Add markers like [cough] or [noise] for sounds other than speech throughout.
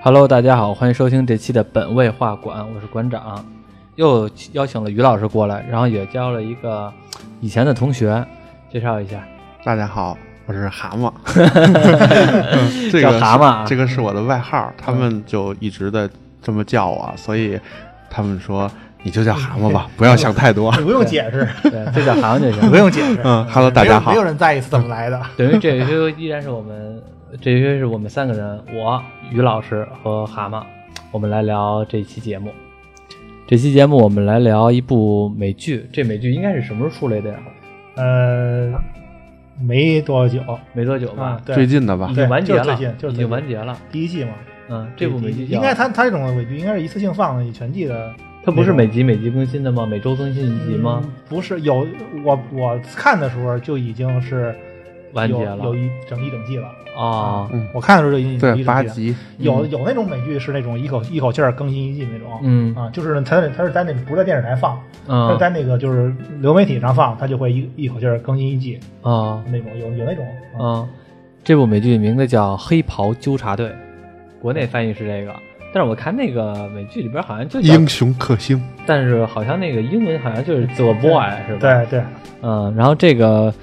Hello，大家好，欢迎收听这期的本位画馆，我是馆长，又邀请了于老师过来，然后也交了一个以前的同学，介绍一下，大家好，我是蛤蟆，[laughs] 这叫个蛤蟆啊这个是我的外号，他们就一直的这么叫我，所以他们说你就叫蛤蟆吧，[laughs] 不要想太多。[laughs] 不用解释，对，这叫行就行不。用解释。嗯，Hello，大家好没有人在意是怎么来的。等于这一回依然是我们，这一回是我们三个人，我于老师和蛤蟆，我们来聊这期节目。这期节目我们来聊一部美剧，这美剧应该是什么时候出来的呀？呃，没多久没多久吧啊，，对，最近的吧已，经完结了，就是最近就是已最近经完结了。第一季嘛，嗯，这部美剧应该它它这种美剧应该是一次性放的全季的。它不是每集每集更新的吗？每周更新一集吗？嗯不是，有我我看的时候就已经是有完结了。有一整一整季了。啊，嗯，我看的时候就已经一整季了。八集，有有那种美剧是那种一口一口气儿更新一季那种，嗯。啊，就是它它是在那不是在电视台放，它在那个就是流媒体上放，它就会一一口气儿更新一季啊那种，有有那种，啊。嗯，这部美剧名字叫《黑袍纠察队》，国内翻译是这个，但是我看那个美剧里边好像就叫英，雄克星，但是好像那个英文好像就是 The Boy 是吧？，对对，嗯，然后这个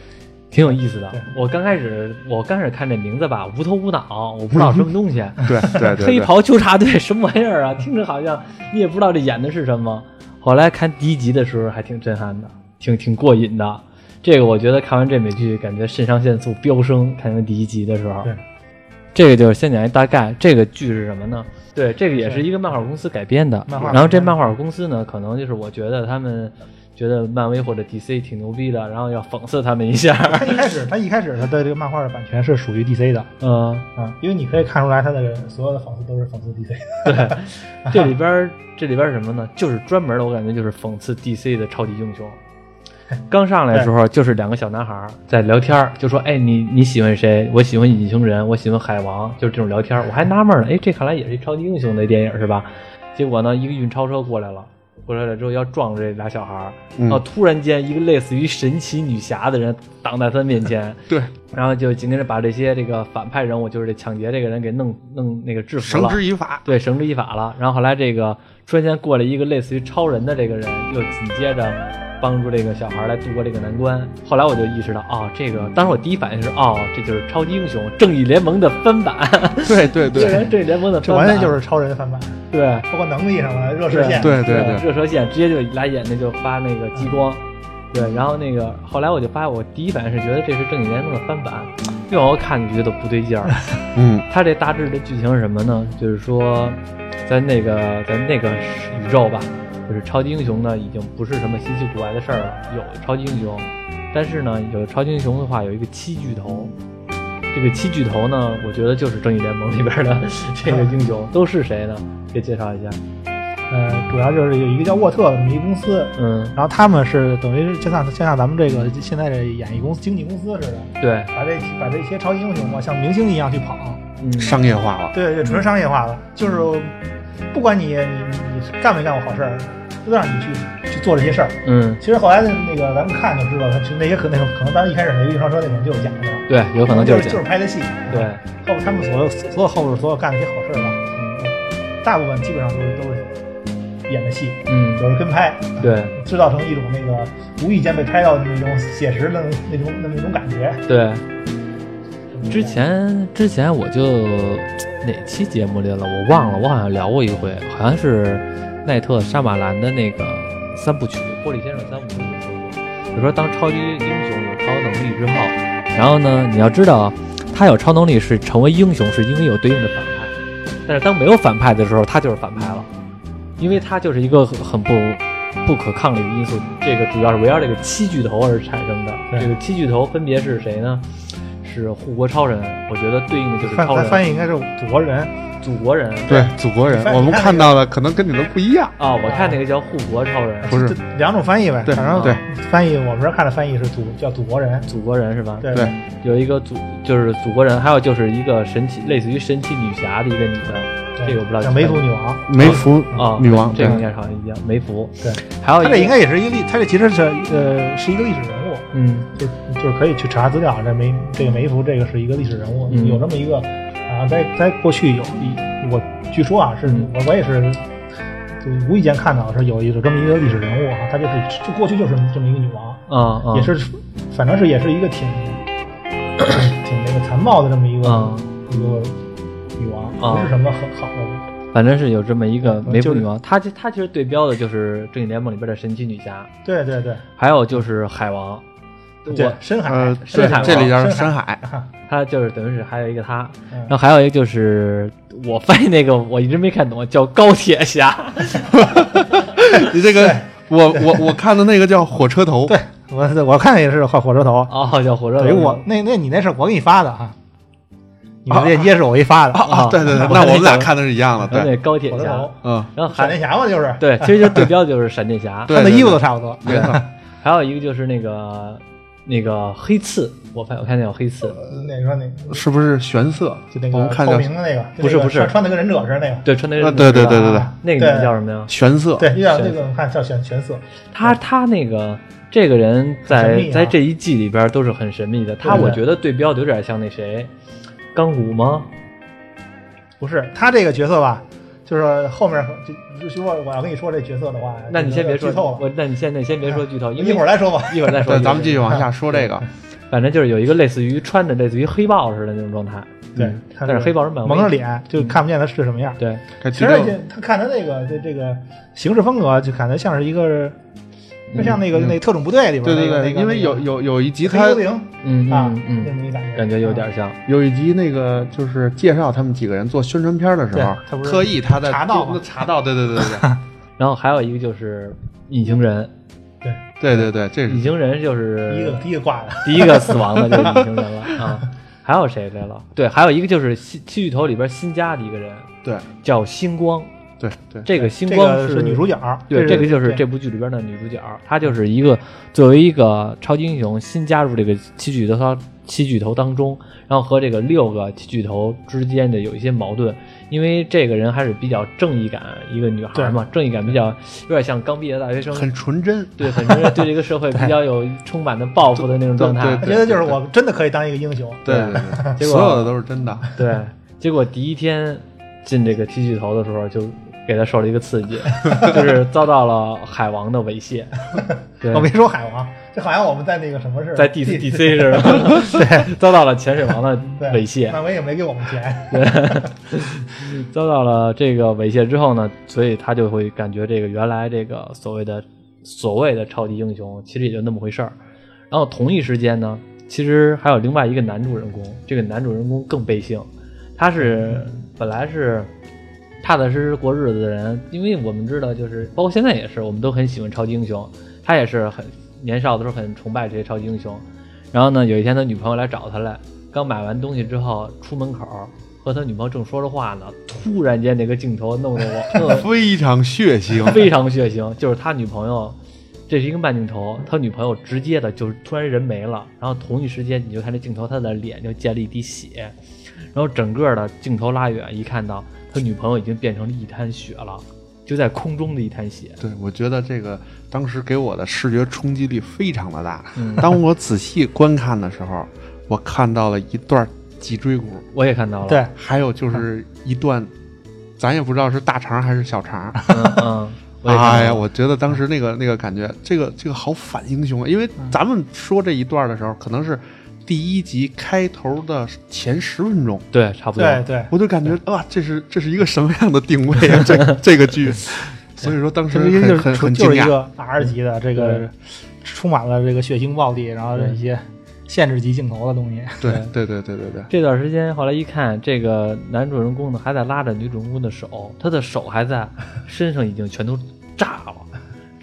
挺有意思的。我刚开始我刚开始看这名字吧，无头无脑，我不知道什么东西。[laughs] 对对对对，黑袍纠察队什么玩意儿啊？听着好像你也不知道这演的是什么。后来看第一集的时候还挺震撼的，挺挺过瘾的。这个我觉得看完这美剧，感觉肾上腺素飙升。看完第一集的时候，对，这个就是先讲一大概。这个剧是什么呢？对，这个也是一个漫画公司改编的。漫画然后这漫画公司呢，可能就是我觉得他们觉得漫威或者 DC 挺牛逼的，然后要讽刺他们一下。他一开始 [laughs] 他一开始他的这个漫画的版权是属于 DC 的嗯，啊，因为你可以看出来他的所有的讽刺都是讽刺 DC 的。对，[laughs] 这里边这里边是什么呢？就是专门的，我感觉就是讽刺 DC 的超级英雄。[laughs] 刚上来的时候，就是两个小男孩在聊天，就说：“哎，你你喜欢谁？我喜欢隐形人，我喜欢海王。”就是这种聊天。我还纳闷儿呢，哎，这看来也是一超级英雄的电影是吧？结果呢，一个运钞车过来了，过来了之后要撞这俩小孩儿，然后突然间一个类似于神奇女侠的人挡在他面前，[laughs] 对，然后就紧跟着把这些这个反派人物，就是这抢劫这个人给弄弄那个制服了绳。之以法，对，绳之以法了。然后后来这个突然间过来一个类似于超人的这个人，又紧接着帮助这个小孩来度过这个难关。后来我就意识到，哦，这个当时我第一反应是，哦，这就是超级英雄正义联盟的翻版，对对对这人正义联盟的翻版，这完全就是超人翻版，对。包括能力上的热射线。对对对热射线直接就来眼睛就发那个激光，对，然后那个后来我就发现，我第一反应是觉得这是正义联盟的翻版，越往后看就觉得不对劲儿。[laughs] 嗯，它这大致的剧情是什么呢？就是说，在那个在那个宇宙吧，就是超级英雄呢已经不是什么稀奇古怪的事儿了，有超级英雄，但是呢，有超级英雄的话有一个七巨头。这个七巨头呢，我觉得就是正义联盟里边的 [laughs] 这个英雄，都是谁呢？可以介绍一下。呃，主要就是有一个叫沃特的这么一个公司，嗯，然后他们是等于是就像就像咱们这个现在这演艺公司、经纪公司似的，对，把这把这些超级英雄嘛，像明星一样去捧。嗯，商业化了，对对，纯商业化了，就是不管你你你干没干过好事儿，都让你去去做这些事儿。嗯，其实后来的那个咱们看就知道，他其实那些可那种可能咱一开始那个运钞车那种就是假的，对，有可能就是是。就是拍的戏。对，后他们所有所有后边所有干的一些好事儿吧，嗯，大部分基本上都是都是演的戏，嗯，有人跟拍，对制造成一种那个无意间被拍到的那种写实的那种那么一种感觉。对。之前之前我就哪期节目里了，我忘了，我好像聊过一回，好像是奈特沙马兰的那个三部曲《玻璃先生三部曲》里说过，就说当超级英雄有超能力之后，然后呢，你要知道他有超能力是成为英雄，是因为有对应的反派，但是当没有反派的时候，他就是反派了，因为他就是一个很很不不可抗力的因素。这个主要是围绕这个七巨头而产生的。这个七巨头分别是谁呢？是护国超人，我觉得对应的就是翻超人。翻译应该是祖国人，祖国人对，祖国人，我们看到的可能跟你们不一样，啊、我看那个叫护国超人，不是两种翻译呗。对反正对翻译我们这儿看的翻译是祖叫祖国人。祖国人是吧？对对有一个祖就是祖国人，还有就是一个神奇类似于神奇女侠的一个女的，这个我不知道叫梅芙女王。梅芙啊，女王，这个应该好像一样，梅芙。对，还有一个他这应该也是一个历，他这其实是呃是一个历史人物，嗯就就是可以去查资料。这梅这个梅芙这个是一个历史人物，嗯有这么一个啊，在在过去有一我据说啊，是嗯我我也是就无意间看到是有一个这么一个历史人物啊，她就是就过去就是这么一个女王，啊啊，也是反正是也是一个挺挺那个残暴的这么一个、啊一个女王，啊不是什么很好的。反正是有这么一个梅就是芙女王，她其她其实对标的就是正义联盟里边的神奇女侠，对对对。还有就是海王，对我，深海，呃，深海这里边是深深海，他 [laughs] 就是等于是还有一个她，嗯然后还有一个就是我翻译那个我一直没看懂，叫高铁侠 [laughs] [laughs] 你这个我我我看的那个叫火车头，对我我看也是火火车头，哦，叫火车头，我那那你那是我给你发的啊，你的链接是我给你发的，啊，对对对，那我们俩看的是一样的，那高铁侠嗯，然后闪电侠嘛，就是对，其实就对标就是闪电侠，穿的衣服都差不多。没错，[laughs] 还有一个就是那个那个黑刺，我发我看见有黑刺，那个说那是不是玄色？就那个我们看叫透明的那个，就那个不是不是穿穿的跟忍者似的那个。对，穿那个啊对对对对对啊那个叫什么呀？玄色，对，有点那个我看叫玄玄色，他他那个这个人在啊在这一季里边都是很神秘的。他对对我觉得对标的有点像那谁，钢骨吗？不是他这个角色吧？就是说后面就就说我要跟你说这角色的话，那你先别说剧透了，我那你现在先别说剧透，因为一会儿再说吧。[laughs] 一会儿再说。对，咱们继续往下说这个，反正就是有一个类似于穿着类似于黑豹似的那种状态。对嗯，但是黑豹是蒙着脸，就看不见他是什么样。对，其实他看他那个这这个行事风格，就感觉像是一个，就像那个嗯那个特种部队里边对对对，那个那个因为有有有一集他黑幽灵嗯啊嗯，嗯，那么一感觉，感觉有啊点像。有一集那个就是介绍他们几个人做宣传片的时候他不，是特意他在茶道嘛就那茶道，对对对对对。[laughs] 然后还有一个就是隐形人，对。对对，这是。隐形人就是第一个第一个挂的，第一个死亡的就是 [laughs] 隐形人了啊。还有谁来了？对，还有一个就是七七巨头里边新加的一个人，对。叫星光。对对这个星这光个是女主角，对，这个就是这部剧里边的女主角，她就是一个作为一个超级英雄新加入这个七巨头七巨头当中，然后和这个六个七巨头之间的有一些矛盾，因为这个人还是比较正义感一个女孩嘛，正义感比较有点像刚毕业的大学生，很纯真，对，很纯真对这个社会比较有充满的抱负的那种状态。觉得就是我真的可以当一个英雄，对对对，结果所有的都是真的，对，结果第一天进这个七巨头的时候，就给他受了一个刺激，[laughs] 就是遭到了海王的猥亵。[laughs] 对我，没说海王，这好像我们在那个什么似的在 D C D C 似的，[laughs] 对，遭到了潜水王的猥亵，漫威也没给我们钱，对遭到了这个猥亵之后呢，所以他就会感觉这个原来这个所谓的所谓的超级英雄，其实也就那么回事儿。然后同一时间呢，其实还有另外一个男主人公，这个男主人公更悲性，他是本来是踏踏实实过日子的人，因为我们知道，就是包括现在也是，我们都很喜欢超级英雄，他也是很年少的时候很崇拜这些超级英雄。然后呢，有一天他女朋友来找他来，刚买完东西之后出门口。和他女朋友正说着话呢，突然间那个镜头弄得我 [laughs] 非常血腥，非常血腥，就是他女朋友，这是一个慢镜头，他女朋友直接的就是突然人没了，然后同一时间你就看这镜头，他的脸就溅了一滴血，然后整个的镜头拉远，一看到他女朋友已经变成了一滩血了，就在空中的一滩血。对，我觉得这个当时给我的视觉冲击力非常的大。嗯，当我仔细观看的时候，我看到了一段脊椎骨，我也看到了。对，还有就是一段，咱也不知道是大肠还是小肠。[laughs] 哎呀，我觉得当时那个那个感觉，这个这个好反英雄啊！因为咱们说这一段的时候，可能是第一集开头的前十分钟，对，差不多。对对，我就感觉哇，这是这是一个什么样的定位啊？这这个剧，[laughs] 所以说当时很很很惊讶。就是一个 R 级的这个充满了这个血腥暴力，然后这一些限制级镜头的东西，对对对对对对，这段时间，后来一看，这个男主人公呢还在拉着女主人公的手，他的手还在，身上已经全都炸了。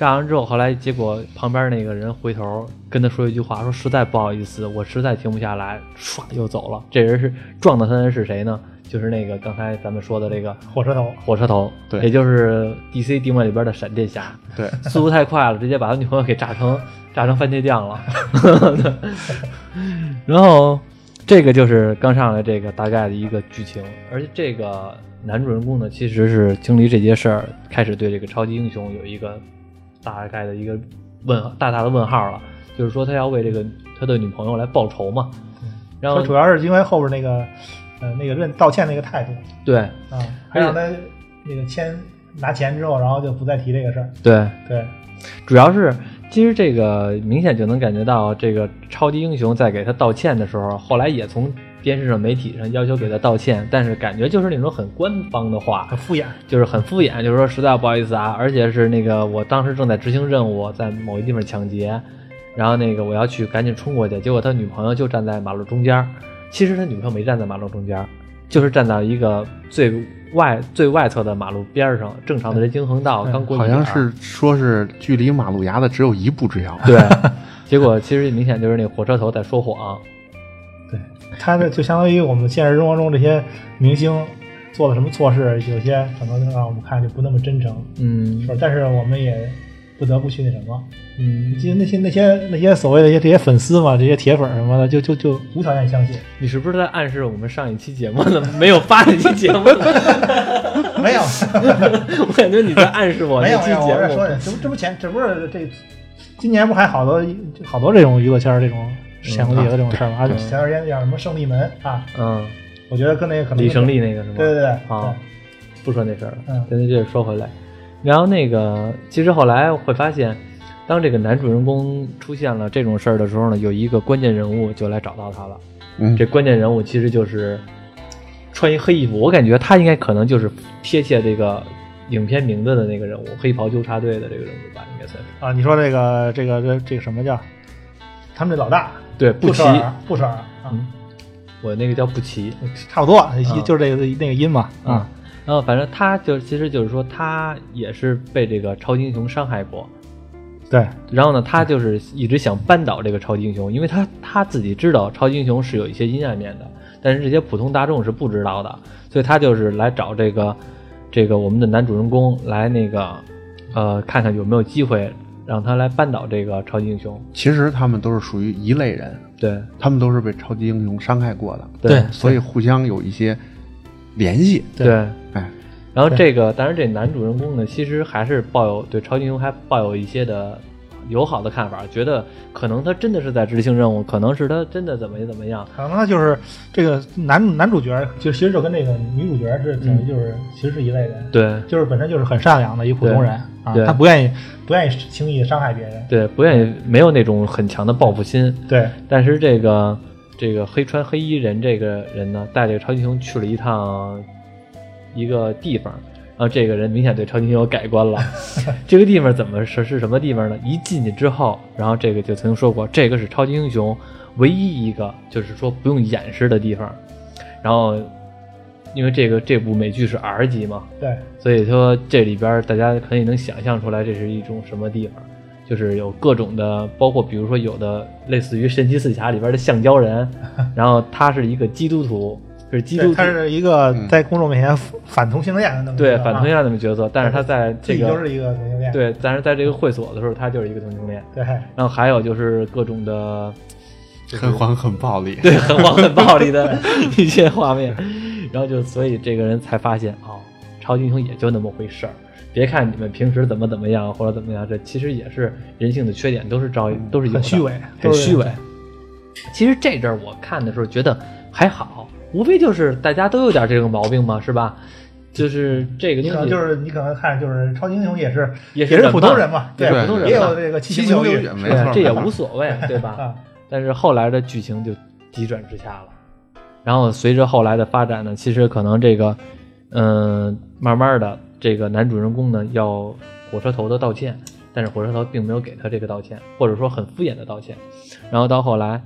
炸完之后，后来结果旁边那个人回头跟他说一句话，说实在不好意思，我实在停不下来，唰又走了。这人是撞到他的人是谁呢？就是那个刚才咱们说的这个火车头。火车头，对也就是 DC 定位里边的闪电侠。对，速度太快了，直接把他女朋友给炸成炸成番茄酱了。[laughs] 然后这个就是刚上来这个大概的一个剧情，而且这个男主人公呢，其实是经历这些事儿，开始对这个超级英雄有一个大概的一个问大大的问号了，就是说他要为这个他的女朋友来报仇嘛。然后主要是因为后边那个呃那个认道歉那个态度。对，啊，还让他那个签拿钱之后，然后就不再提这个事儿。对，对，主要是其实这个明显就能感觉到，这个超级英雄在给他道歉的时候，后来也从电视上、媒体上要求给他道歉，但是感觉就是那种很官方的话很，敷衍。就是很敷衍，就是说实在不好意思啊，而且是那个我当时正在执行任务，在某一地方抢劫，然后那个我要去赶紧冲过去，结果他女朋友就站在马路中间儿，其实他女朋友没站在马路中间儿，就是站在一个最外最外侧的马路边儿上，正常的人行横道嗯刚过去好像是说是距离马路牙子只有一步之遥。对，结果其实明显就是那火车头在说谎。对，他这就相当于我们现实生活中这些明星做了什么错事，有些可能让我们看就不那么真诚，嗯是吧？但是我们也不得不去那什么。嗯，其实那些那些那些所谓的一些这些粉丝嘛，这些铁粉什么的，就就就无条件相信。你是不是在暗示我们上一期节目呢？没有发这期节目，[laughs] 没有，[laughs] 我感觉你在暗示我没有，没有，我节目。是说的，[laughs] 这不这不前这不是这今年不还好多好多这种娱乐圈这种潜规则这种事儿吗？啊，就前段时间叫什么胜利门啊，嗯，我觉得跟那个可能李胜利那个是吗？对对对啊，不说那事儿了，嗯咱接着说回来。然后那个，其实后来会发现，当这个男主人公出现了这种事儿的时候呢，有一个关键人物就来找到他了。嗯这关键人物其实就是穿一黑衣服，我感觉他应该可能就是贴切这个影片名字的那个人物——黑袍纠察队的这个人物吧，应该算是。啊，你说这个这个这这个什么叫他们这老大对，布奇，布什嗯，我那个叫布奇。差不多，就是这个那个音嘛啊。啊，然后反正他就其实就是说他也是被这个超级英雄伤害过，对。然后呢，他就是一直想扳倒这个超级英雄，因为他他自己知道超级英雄是有一些阴暗面的，但是这些普通大众是不知道的，所以他就是来找这个这个我们的男主人公来那个呃看看有没有机会让他来扳倒这个超级英雄。其实他们都是属于一类人，对他们都是被超级英雄伤害过的，对所以互相有一些联系。对对。哎，然后这个，当然这男主人公呢，其实还是抱有对超级英雄还抱有一些的友好的看法，觉得可能他真的是在执行任务，可能是他真的怎么怎么样。可能他就是这个男男主角，就其实就跟那个女主角是等于就是其实是一类人，对。就是本身就是很善良的一普通人啊，他不愿意不愿意轻易伤害别人，对，不愿意没有那种很强的报复心。对。但是这个这个黑穿黑衣人这个人呢，带这个超级英雄去了一趟一个地方，然后这个人明显对超级英雄有改观了。[laughs] 这个地方怎么是是什么地方呢？一进去之后，然后这个就曾经说过，这个是超级英雄唯一一个就是说不用掩饰的地方。然后，因为这个这部美剧是 R 级嘛，对所以说这里边大家可以能想象出来这是一种什么地方，就是有各种的，包括比如说有的类似于神奇四侠里边的橡胶人，[laughs] 然后他是一个基督徒，是基督他，是一个嗯在公众面前反同性恋的那么一个啊对反同性恋那么角色，但是他在这个就是一个同性恋，对，但是在这个会所的时候，他就是一个同性恋，对然后还有就是各种的。就是很黄很暴力。对，很黄很暴力的 [laughs] 一些画面，然后就所以这个人才发现哦，超级英雄也就那么回事儿。别看你们平时怎么怎么样或者怎么样，这其实也是人性的缺点，都是照都是有的很虚伪都是很虚伪。其实这阵儿我看的时候觉得还好，无非就是大家都有点这个毛病嘛，是吧？就是这个你可能东西就是你可能看就是超级英雄也是也是也是普通人嘛对对普通人也有这个七七情六欲欲，没错，这也无所谓，[laughs] 对吧？啊，但是后来的剧情就急转直下了，然后随着后来的发展呢，其实可能这个，嗯、慢慢的这个男主人公呢要火车头的道歉，但是火车头并没有给他这个道歉，或者说很敷衍的道歉，然后到后来，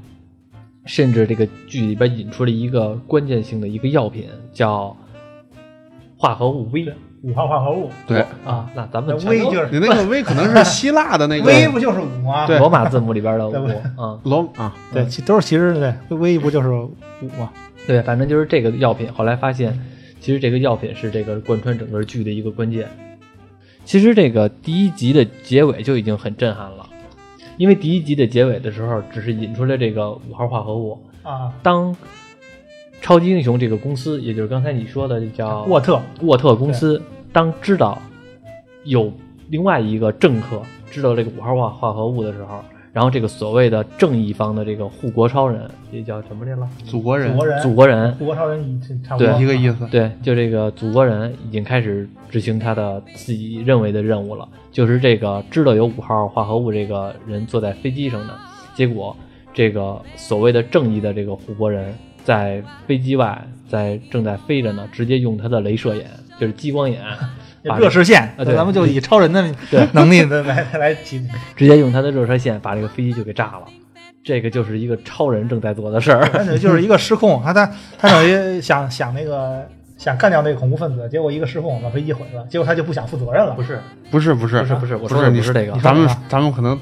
甚至这个剧里边引出了一个关键性的一个药品，叫化合物 V 五号化合物，对，啊，那咱们全 V 就是你那个 V 可能是希腊的那个 V 不就是五吗？对罗马字母里边的五啊。龙啊，对，其都是其实对 V 不就是五吗？对，反正就是这个药品。后来发现，其实这个药品是这个贯穿整个剧的一个关键。其实这个第一集的结尾就已经很震撼了，因为第一集的结尾的时候，只是引出了这个五号化合物。啊，当超级英雄这个公司，也就是刚才你说的这叫沃特。沃特公司，当知道有另外一个政客知道这个五号化化合物的时候，然后这个所谓的正义方的这个护国超人，也叫什么来了？祖国人祖国人，祖国人，护国超人一差不多一个意思。对，就这个祖国人已经开始执行他的自己认为的任务了，就是这个知道有五号化合物这个人坐在飞机上的，结果这个所谓的正义的这个护国人在飞机外，在正在飞着呢，直接用他的镭射眼，就是激光眼，把热射线，啊对咱们就以超人的 [laughs] 能力的来来 [laughs] 提。直接用他的热射线把这个飞机就给炸了。这个就是一个超人正在做的事儿。他等于就是一个失控，他他他等于想想那个想干掉那个恐怖分子，结果一个失控把飞机毁了，结果他就不想负责任了。不是，不是不是不是，不是，我不说的你不是这个，咱们咱们可能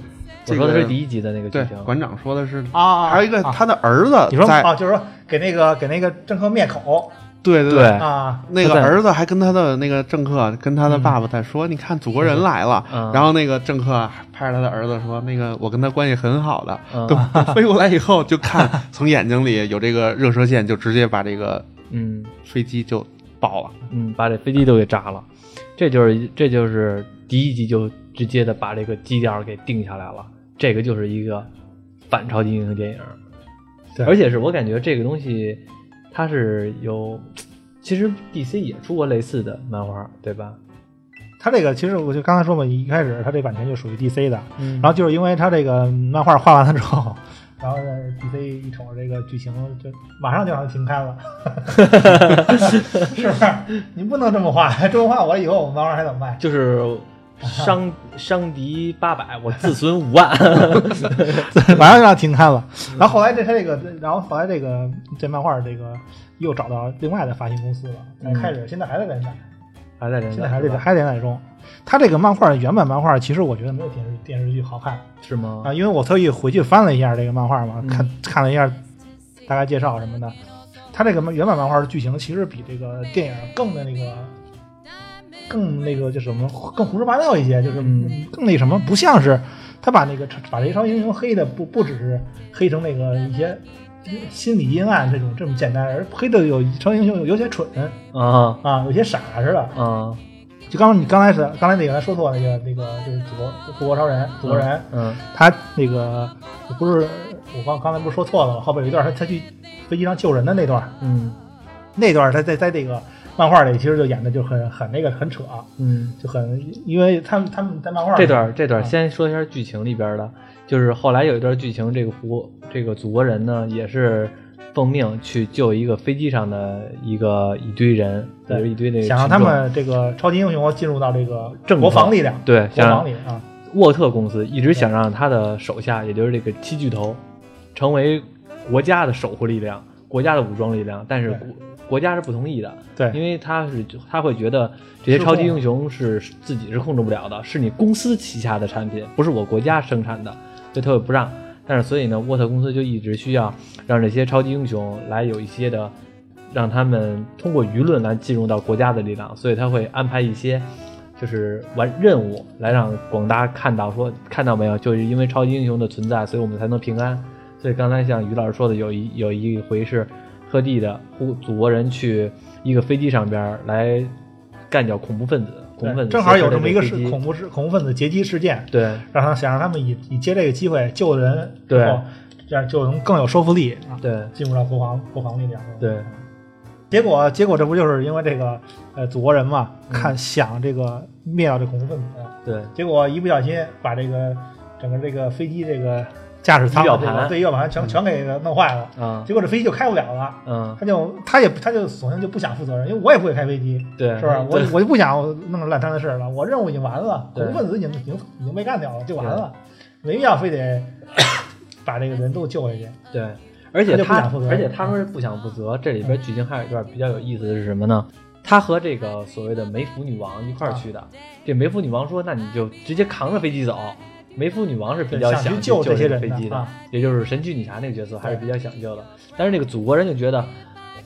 我说的是第一集的那个剧情。馆长说的是啊啊，还有一个啊他的儿子在，你说啊，就是说给那个给那个政客灭口对对对啊，那个儿子还跟他的那个政客跟他的爸爸在说：“你看祖国人来了。嗯然后那个政客拍着他的儿子说：“那个我跟他关系很好的。嗯 [laughs] 等等飞过来以后，就看从眼睛里有这个热射线，就直接把这个嗯飞机就爆了。嗯，把这飞机都给炸了。这就是这就是第一集就直接的把这个基调给定下来了。这个就是一个反超级英雄电影，对而且是我感觉这个东西它是有，其实 DC 也出过类似的漫画，对吧？他这个其实我就刚才说嘛，一开始他这版权就属于 DC 的，嗯然后就是因为他这个漫画画完了之后，然后呢 DC 一瞅这个剧情，就马上就让它停刊了，[laughs] 是不是？你不能这么画，这么画我以后我漫画还怎么卖？就是伤 [laughs] 伤敌八百，我自损五万。[laughs] 马上就让停刊了。然后后来这他这个，然后后来这个这漫画这个又找到另外的发行公司了，才开始现在还在连载，还在连载，现在还在还在连载中。他这个漫画原版漫画其实我觉得没有电视电视剧好看是吗？啊，因为我特意回去翻了一下这个漫画嘛，嗯看看了一下大概介绍什么的。他这个原版漫画的剧情其实比这个电影更的那个。更那个就什么，更胡说八道一些，就是嗯。更那什么，不像是他把那个把这些超级英雄黑的不不只是黑成那个一些心理阴暗这种这么简单，而黑的有超级英雄有有些蠢啊。啊，有些傻似的。啊，就刚你刚才是刚才那个说错那个那个就是祖国祖国超人祖国人，嗯。他那个不是我刚刚才不是说错了吗？后边有一段他他去飞机上救人的那段，嗯。那段他在在这个漫画里其实就演的就很很那个很扯，嗯。就很因为他们他们在漫画这段这段啊。先说一下剧情里边的，就是后来有一段剧情，这个胡这个祖国人呢也是奉命去救一个飞机上的一个一堆人，对就是一堆那个想让他们这个超级英雄进入到这个正国防力量，对国防里啊，沃特公司一直想让他的手下，也就是这个七巨头，成为国家的守护力量、国家的武装力量，但是对国国家是不同意的，对因为他是他会觉得这些超级英雄是自己是控制不了的，是你公司旗下的产品，不是我国家生产的，所以他会不让。但是所以呢，沃特公司就一直需要让这些超级英雄来有一些的，让他们通过舆论来进入到国家的力量，所以他会安排一些就是完任务来让广大看到说看到没有，就是因为超级英雄的存在，所以我们才能平安。所以刚才像于老师说的，有一有一回是特地的呼祖国人去一个飞机上边来干掉恐怖分子，恐怖分子正好有这么一个劫持这飞机是恐怖事恐怖分子劫机事件，对让他想让他们以以借这个机会救人，对然后这样就能更有说服力啊，对进入到国防国防力量。对，结果结果这不就是因为这个呃祖国人嘛，嗯看想这个灭掉这恐怖分子，对结果一不小心把这个整个这个飞机这个驾驶舱仪表盘对仪表盘全全给弄坏了，嗯结果这飞机就开不了了。嗯他就他也他就索性就不想负责任，因为我也不会开飞机，对是吧？我我就不想弄这烂摊子事儿了，我任务已经完了，对恐怖分子已经已经已经被干掉了，就完了，没必要非得把这个人都救下去。对，而且他而且他说是不想负责，这里边剧情还有一段比较有意思的是什么呢？他和这个所谓的梅芙女王一块儿去的。这梅芙女王说：“那你就直接扛着飞机走。”梅芙女王是比较对想去去救这些个飞机的，人的啊也就是神奇女侠那个角色还是比较想救的。但是那个祖国人就觉得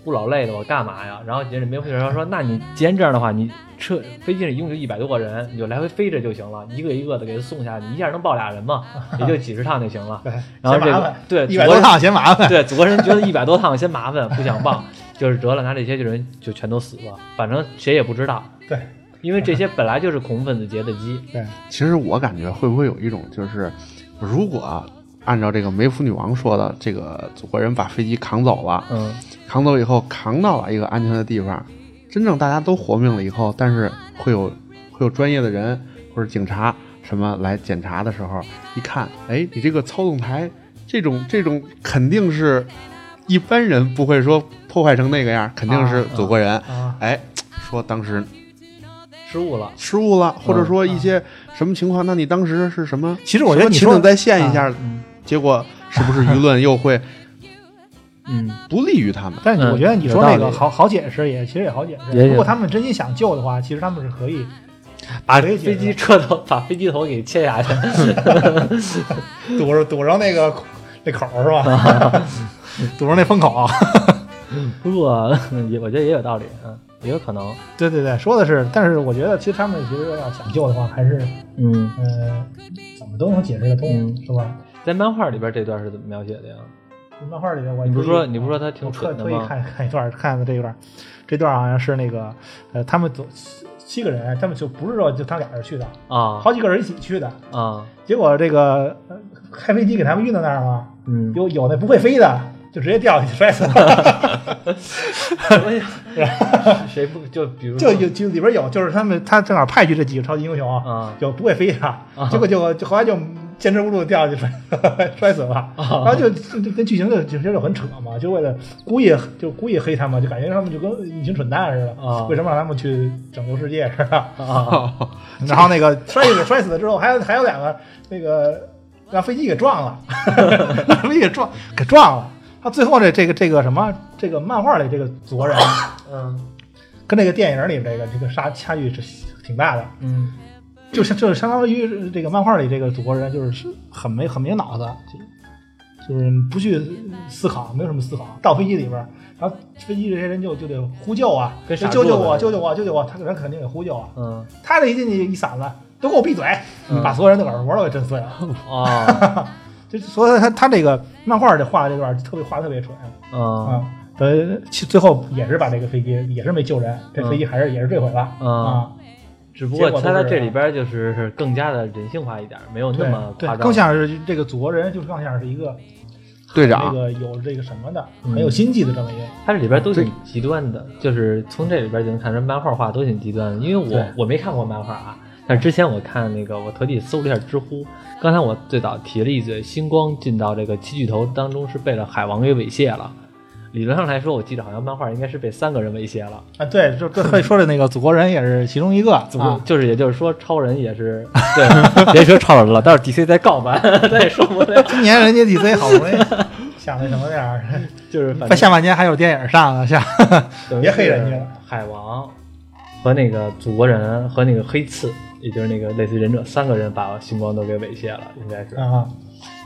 不老累的，我干嘛呀？然后接着梅芙女王说：“那你既然这样的话，你车飞机上一共就一百多个人，你就来回飞着就行了，一个一个的给他送下，你一下能抱俩人嘛，[laughs] 也就几十趟就行了。”对，然后这个对一百多趟嫌麻烦。对，祖国人觉得一百多趟嫌麻烦，不想抱，就是折了，拿这些人就全都死了，反正谁也不知道，对 [laughs] 因为这些本来就是恐怖分子劫的机，对，其实我感觉会不会有一种就是，如果啊按照这个梅芙女王说的，这个祖国人把飞机扛走了，嗯扛走以后扛到了一个安全的地方，真正大家都活命了以后，但是会有会有专业的人或者警察什么来检查的时候，一看，哎，你这个操纵台这种这种肯定是一般人不会说破坏成那个样，肯定是祖国人。啊，哎，说当时失误了，失误了，或者说嗯一些什么情况，那你当时是什么？其实我觉得你说什么情景再现一下，嗯结果是不是舆论又会 [laughs] 嗯。不利于他们？但是我觉得你说那个好好解释也其实也好解释。如果他们真心想救的话，其实他们是可以把飞机车头把飞机头给切下去，[laughs] 堵着堵着那个 [laughs] 那口是吧？堵着那风口。不过也我觉得也有道理，嗯，也有可能，对对对，说的是，但是我觉得其实他们其实要想救的话，还是嗯，呃怎么都能解释得通，嗯是吧？在漫画里边这段是怎么描写的呀？漫画里边我你不是说你不是说他挺我特特意蠢的吗？看 [laughs] 看一段，看的这一段，这段好像是那个呃，他们走七个人，他们就不是说就他俩人去的，啊好几个人一起去的。啊，结果这个、呃、开飞机给他们运到那儿嘛，嗯，有有那不会飞的，就直接掉下去摔死了。谁不就比如就有就里边有，就是他们他正好派去这几个超级英雄，啊就不会飞的，结果就就后来就坚持不住掉下去摔 [laughs] 摔死了，然后就就就跟剧情就就就很扯嘛，就为了故意就故意黑他们，就感觉他们就跟一群蠢蛋似的，啊为什么让他们去拯救世界似的？啊 [laughs] 然后那个摔死摔死了之后，还有还有两个那个让飞机给撞了，[laughs] 让飞机给撞给撞了。他最后这这个这个什么这个漫画里这个祖国人 [coughs] 嗯跟那个电影里这个这个差差距是挺大的，嗯就是就是相当于这个漫画里这个祖国人就是很没很没脑子，就就是不去思考，没有什么思考。到飞机里边儿，然后飞机这些人就就得呼救啊，救救我，救救我，救救我！他人肯定得呼救啊。嗯他这一进去一嗓子，都给我闭嘴！嗯把所有人的耳膜都给震碎了。啊 [laughs] 就所以他他这个漫画这画这段特别画得特别蠢啊啊。呃，其最后也是把这个飞机也是没救人，这嗯飞机还是也是坠毁了嗯啊。只不过他在这里边就是是更加的人性化一点，没有那么夸，张，对更像是这个祖国人，就是更像是一个那队长，个有这个什么的，嗯很有心计的这么一个。它这里边都挺极端的，就是从这里边就能看出漫画画都挺极端的。因为我我没看过漫画啊，但是之前我看那个，我特地搜了一下知乎。刚才我最早提了一嘴，星光进到这个七巨头当中是被了海王给猥亵了。理论上来说，我记得好像漫画应该是被三个人猥亵了，啊，对，就这会说的那个祖国人也是其中一个就啊。就是也就是说超人也是 [laughs] 对，别说超人了，到时候 DC 在告吧，[laughs] 咱也受不了。今年人家 DC 好不容易想那什么点儿，[laughs] 就是反下半年还有电影上啊，下别黑人家了海王和那个祖国人和那个黑刺，也就是那个类似于忍者三个人把星光都给猥亵了，应该是。啊，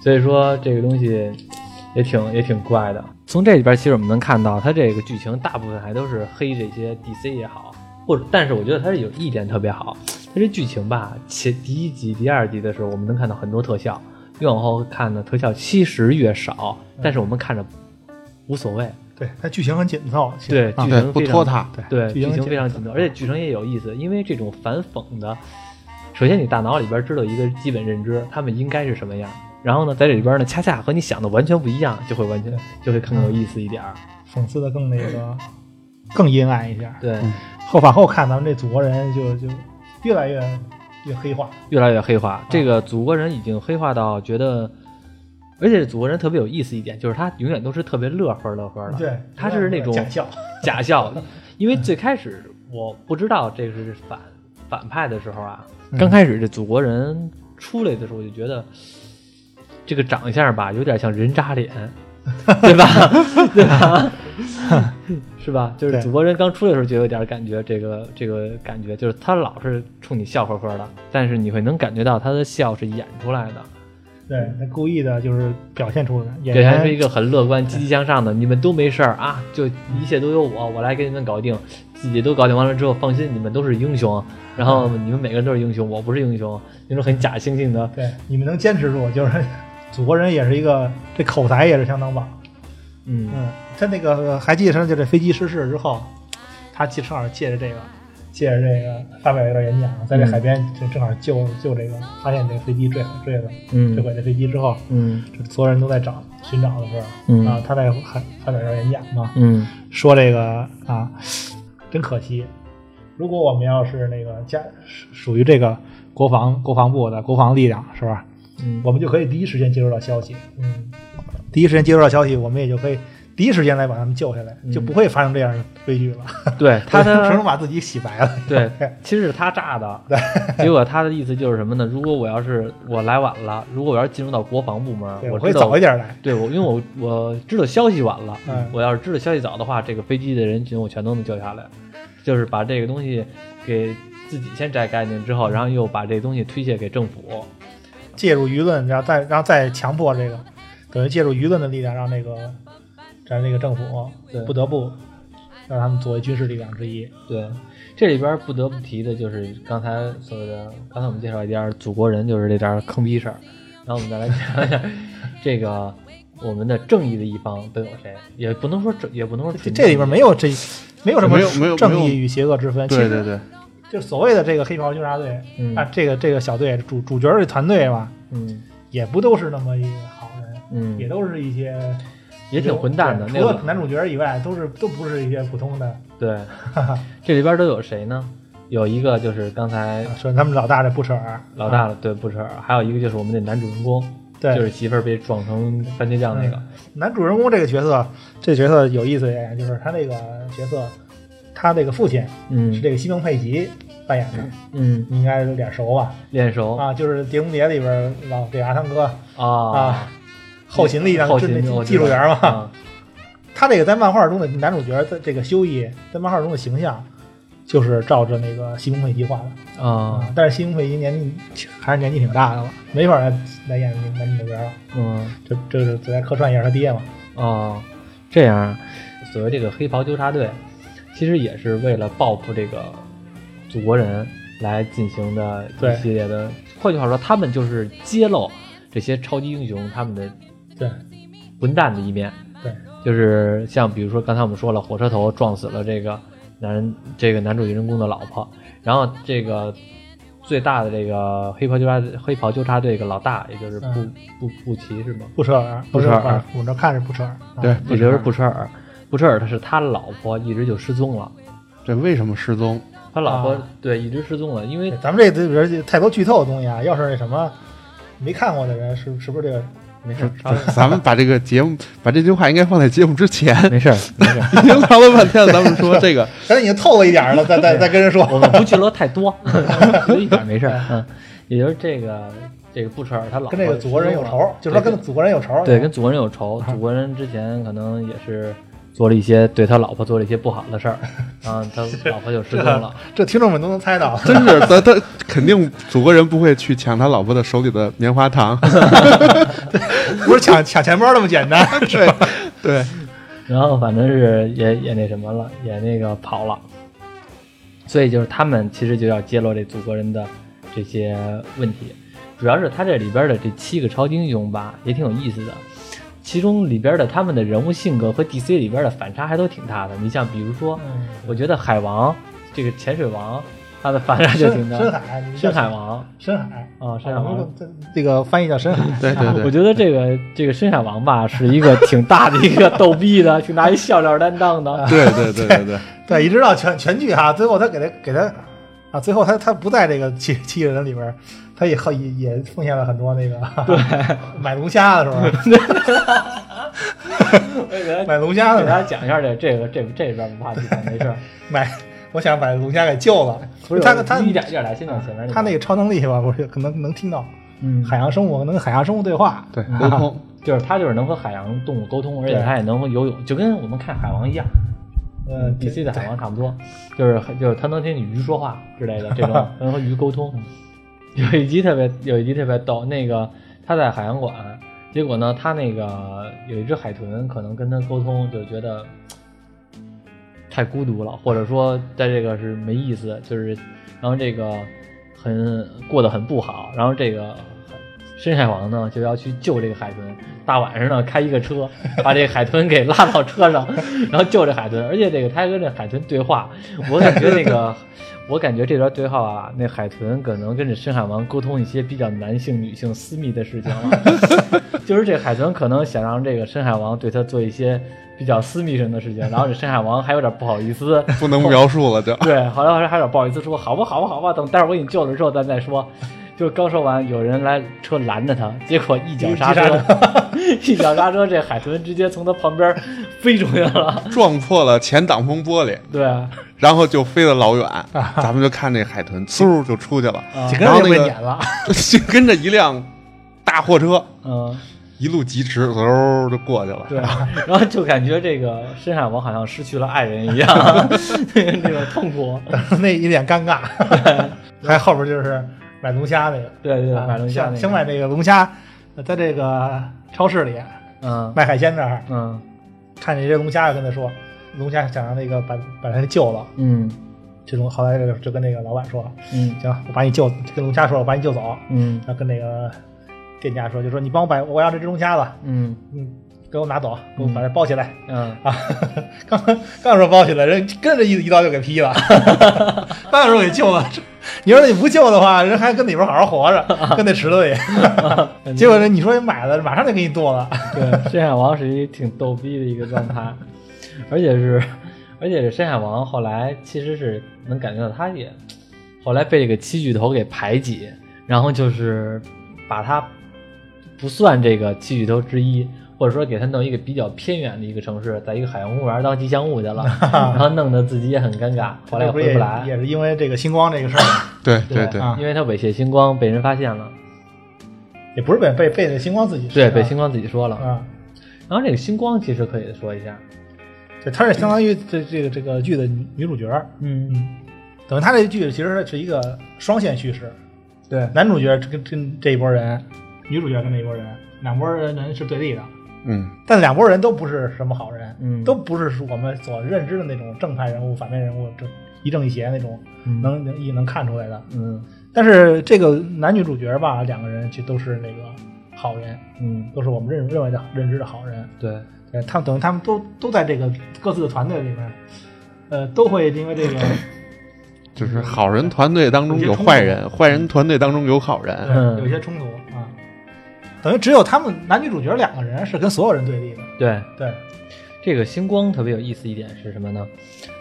所以说这个东西也挺也挺怪的。从这里边其实我们能看到，它这个剧情大部分还都是黑这些 DC 也好，或者但是我觉得它是有一点特别好，它这剧情吧，前第一集、第二集的时候我们能看到很多特效，越往后看呢特效其实越少，但是我们看着无所谓。对，它剧情很紧凑，对，啊剧情非常不拖沓，对，剧情非常紧凑，而且剧情也有意思，因为这种反讽的，首先你大脑里边知道一个基本认知，他们应该是什么样，然后呢，在这里边呢，恰恰和你想的完全不一样，就会完全就会更有意思一点儿。讽刺的更那个更阴暗一点。对，后往后看，咱们这祖国人就就越来越越黑化。越来越黑化。这个祖国人已经黑化到觉得，而且祖国人特别有意思一点，就是他永远都是特别乐呵乐呵的，对，他是那种假笑。假笑。因为最开始我不知道这个是反反派的时候啊，嗯刚开始这祖国人出来的时候，我就觉得这个长相吧，有点像人渣脸，[laughs] 对吧？对吧？[laughs] 是吧？就是祖国人刚出来的时候就有点感觉，这个这个感觉就是他老是冲你笑呵呵的，但是你会能感觉到他的笑是演出来的，对他故意的，就是表现出来表现出一个很乐观、积极向上的，你们都没事儿啊，就一切都有我，我来给你们搞定，自己都搞定完了之后，放心，你们都是英雄，然后你们每个人都是英雄，我不是英雄，那种很假惺惺的，对你们能坚持住，就是 [laughs] 祖国人也是一个这口才也是相当棒。嗯。嗯，他那个还记得他就这飞机失事之后，他正好借着这个借着这个发表一段演讲，在这海边正正好救救这个发现这个飞机坠坠了嗯坠毁的飞机之后，嗯这所有人都在找寻找的时候，嗯啊，他在海发表一段演讲嘛，嗯。说这个啊，真可惜，如果我们要是那个家属属于这个国防国防部的国防力量是吧？嗯。我们就可以第一时间接收到消息，嗯，第一时间接收到消息，我们也就可以第一时间来把他们救下来，嗯就不会发生这样的悲剧了。[laughs] 对他只能的把自己洗白了。对，其实是他炸的，对结果他的意思就是什么呢？如果我要是我来晚了，如果我要是进入到国防部门，我会早一点来。对我，因为我我知道消息晚了，嗯我要是知道消息早的话，这个飞机的人群我全都能救下来，就是把这个东西给自己先摘干净之后，然后又把这东西推卸给政府。介入舆论，然后再然后再强迫这个，等于借助舆论的力量，让那个咱这个政府对不得不让他们作为军事力量之一。对，这里边不得不提的就是刚才所谓的，刚才我们介绍一点祖国人，就是这点坑逼事儿。然后我们再来讲一下这个我们的正义的一方都有谁，也不能说正，也不能说这这里边没有这没有什么正义与邪恶之分。对对对，就所谓的这个黑袍纠察队，嗯啊，这个这个小队主主角的团队吧，嗯也不都是那么一个好人，嗯，也都是一些也挺混蛋的。那个除了男主角以外，都是都不是一些普通的。对，这里边都有谁呢？有一个就是刚才说他们老大的布彻尔，老大啊了，对，不扯，还有一个就是我们的男主人公，对，就是媳妇儿被撞成番茄酱那个。男主人公这个角色，这角色有意思一点，就是他那个角色，他那个父亲嗯是这个西蒙佩吉扮演的，嗯，你应该有点熟吧？脸熟啊，就是《碟中谍》里边老这阿汤哥啊啊，后勤力量技术员嘛。啊他这个在漫画中的男主角的这个修一，在漫画中的形象，就是照着那个西蒙佩吉画的啊，但是西蒙佩吉年纪还是年纪挺大的了，没法来来演男主角了。嗯这这是在客串一下他爹嘛？哦，这样，所谓这个黑袍纠察队，其实也是为了报复这个祖国人来进行的对一系列的。换句话说，他们就是揭露这些超级英雄他们的对混蛋的一面。对，就是像比如说刚才我们说了，火车头撞死了这个男这个男主人公的老婆，然后这个最大的这个黑袍纠察黑袍纠察队这个老大，也就是布、嗯布布奇是吗？布彻尔，布彻尔我这看是布彻尔。啊对也就是布彻尔。布彻尔他是他老婆一直就失踪了，这为什么失踪？他老婆、啊对一直失踪了，因为咱们这里边太多剧透的东西啊，要是那什么没看过的人，是是不是这个？没事，[laughs] 咱们把这个节目，把这句话应该放在节目之前。没事儿没事，[laughs] 已经聊了半天了，咱们说这个，[laughs] 刚才已经透了一点了，再再再跟人说。我们不去了太多，有一点没事儿，嗯，也就是这个这个布什尔他老跟这个祖国人有仇，就是说跟祖国人有仇。对，跟祖国人有仇。祖国人之前可能也是做了一些对他老婆做了一些不好的事儿，然 [laughs] 后他老婆就失踪了。这听众们都能猜到。真是他他肯定祖国人不会去抢他老婆的手里的棉花糖。[laughs] 不是抢抢钱包那么简单。[laughs] 对对，然后反正是也也那什么了，也那个跑了。所以就是他们其实就要揭露这祖国人的这些问题，主要是他这里边的这七个超级英雄吧，也挺有意思的。其中里边的他们的人物性格和 DC 里边的反差还都挺大的。你像比如说，嗯我觉得海王这个潜水王，他的反差就挺大。深海，深海王深海啊，深海王。这这个翻译叫深海。对对对 [laughs] 我觉得这个这个深海王吧，是一个挺大的一个逗逼的，[laughs] 挺拿一笑料担当的。对对对对对，[laughs] 对，一直到全全剧哈，最后他给他给他啊，最后他他不在这个七七个人里边儿，他也也也奉献了很多那个 [laughs] 对买龙虾的时候，买龙虾的 [laughs] [laughs] 给大家讲一下这这个这这边不怕剧透，没事儿。买，我想把龙虾给救了。不是他他一点一点来，先讲前面，他那个超能力吧，我是可能能听到嗯，海洋生物，能跟海洋生物对话。对沟通，就是他就是能和海洋动物沟通，而且他也能游泳，就跟我们看海王一样。呃，DC 的海王差不多，就是就是他能听你鱼说话之类的这种，[laughs] 能和鱼沟通。有一集特别有一集特别逗，那个他在海洋馆，结果呢，他那个有一只海豚可能跟他沟通，就觉得太孤独了，或者说在这个是没意思，就是然后这个很过得很不好，然后这个深海王呢就要去救这个海豚，大晚上的开一个车，[laughs] 把这个海豚给拉到车上，[laughs] 然后救这海豚，而且这个他还跟这海豚对话，我感觉那个。[laughs] 我感觉这段对话啊，那海豚可能跟这深海王沟通一些比较男性、女性私密的事情了，就是这海豚可能想让这个深海王对他做一些比较私密性的事情，然后这深海王还有点不好意思，不能描述了就。对，后来好像还有点不好意思说，好吧，好吧，好吧，等待会儿我给你救了之后咱再说。就刚说完，有人来车拦着他，结果一脚刹车，[laughs] 一脚刹车，这海豚直接从他旁边飞出去了，撞破了前挡风玻璃。对，然后就飞得老远，咱们就看这海豚嗖就出去了，然后那个撵了，[laughs] 就跟着一辆大货车，嗯，一路疾驰，嗖就过去了。对，然后就感觉这个深海王好像失去了爱人一样，[laughs] 那种痛苦，那一脸尴尬。还后边就是。买龙虾那个，对对，买龙虾，想买那个龙虾，在这个超市里，嗯，卖海鲜那儿，嗯，看见这龙虾，跟他说，龙虾想让那个把把他救了，嗯，这种后来就就跟那个老板说，嗯，行，我把你救，跟龙虾说，我把你救走，嗯，然后跟那个店家说，就说你帮我把我要这只龙虾子，嗯。嗯，给我拿走，给我把它包起来，嗯。啊，[laughs] 刚刚说包起来，人跟着一一刀就给劈了，[laughs] 刚说给救了。你说你不救的话，人还跟里边好好活着，[laughs] 跟那池子里。[laughs] 结果呢，你说你买了，马上就给你剁了。对，深海王是一挺逗逼的一个状态，而且是，而且是深海王后来其实是能感觉到，他也后来被这个七巨头给排挤，然后就是把他不算这个七巨头之一。或者说给他弄一个比较偏远的一个城市，在一个海洋公园当吉祥物去了，[laughs] 然后弄得自己也很尴尬，后来也回不来。也是因为这个星光这个事儿。对对对，因为他猥亵星光被人发现了，也不是被被被那星光自己说对被星光自己说了啊。然后这个星光其实可以说一下，对，她是相当于这这个这个剧的女主角，嗯嗯，等于他这剧其实是一个双线叙事，对，男主角跟跟这一波人，女主角跟那一波人，两波人人是对立的。嗯，但两拨人都不是什么好人，嗯，都不是我们所认知的那种正派人物、反面人物，正一正一邪那种，能能也能看出来的。嗯，但是这个男女主角吧，两个人其实都是那个好人，嗯，都是我们认认为的认知的好人。对，对，他们等于他们都都在这个各自的团队里面，呃，都会因为这个，就是好人团队当中有坏人，坏人团队当中有好人，嗯。有些冲突。等于只有他们男女主角两个人是跟所有人对立的。对对，这个星光特别有意思一点是什么呢？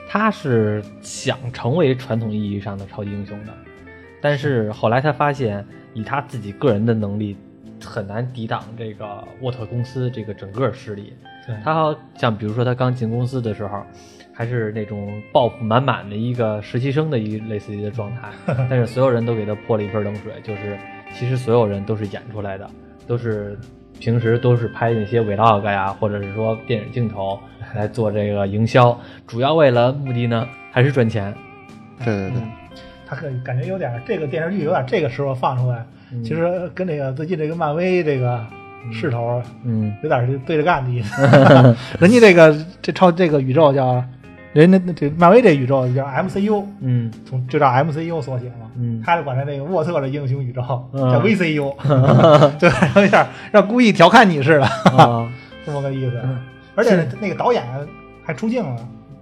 他是想成为传统意义上的超级英雄的，但是后来他发现，以他自己个人的能力，很难抵挡这个沃特公司这个整个势力。他好像比如说他刚进公司的时候，还是那种抱负满满的一个实习生的一类似于的状态，[laughs] 但是所有人都给他泼了一盆冷水，就是其实所有人都是演出来的。都是平时都是拍那些 vlog 呀，或者是说电影镜头 [laughs] 来做这个营销，主要为了目的呢还是赚钱。对对对，他可感觉有点这个电视剧有点这个时候放出来，其实跟这个最近这个漫威这个势头，嗯，有点对着干的意思。[laughs] [laughs] 人家这个这超这个宇宙叫。人家这漫威这宇宙叫 MCU，嗯，从就叫 MCU 缩写嘛，嗯，他就管他那个沃特的英雄宇宙叫 VCU，对，有点让故意调侃你似的，[laughs] 这么个意思。而且那个导演还出镜了，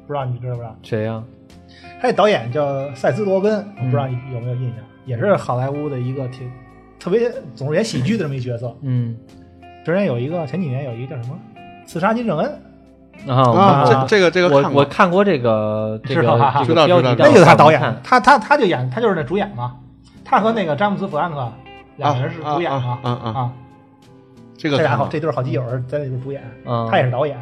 不知道你知道不知道？谁呀？他导演叫塞斯·罗根，我不知道你有没有印象？也是好莱坞的一个挺特别总是演喜剧的这么一角色。嗯，之前有一个前几年有一个叫什么《刺杀金正恩》。啊，这这个这个我我看过这个这个知道知道，那就是他导演，他他他就演他就是那主演嘛，他和那个詹姆斯·弗兰克两个人是主演嘛，啊啊，这个这俩好这对好基友在里边主演，他也是导演，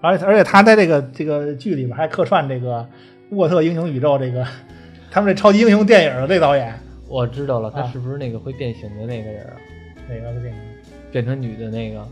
而且而且他在这个这个剧里边还客串这个沃特英雄宇宙这个他们这超级英雄电影的这导演，我知道了，他是不是那个会变形的那个人啊？哪个会变形？变成女的那个？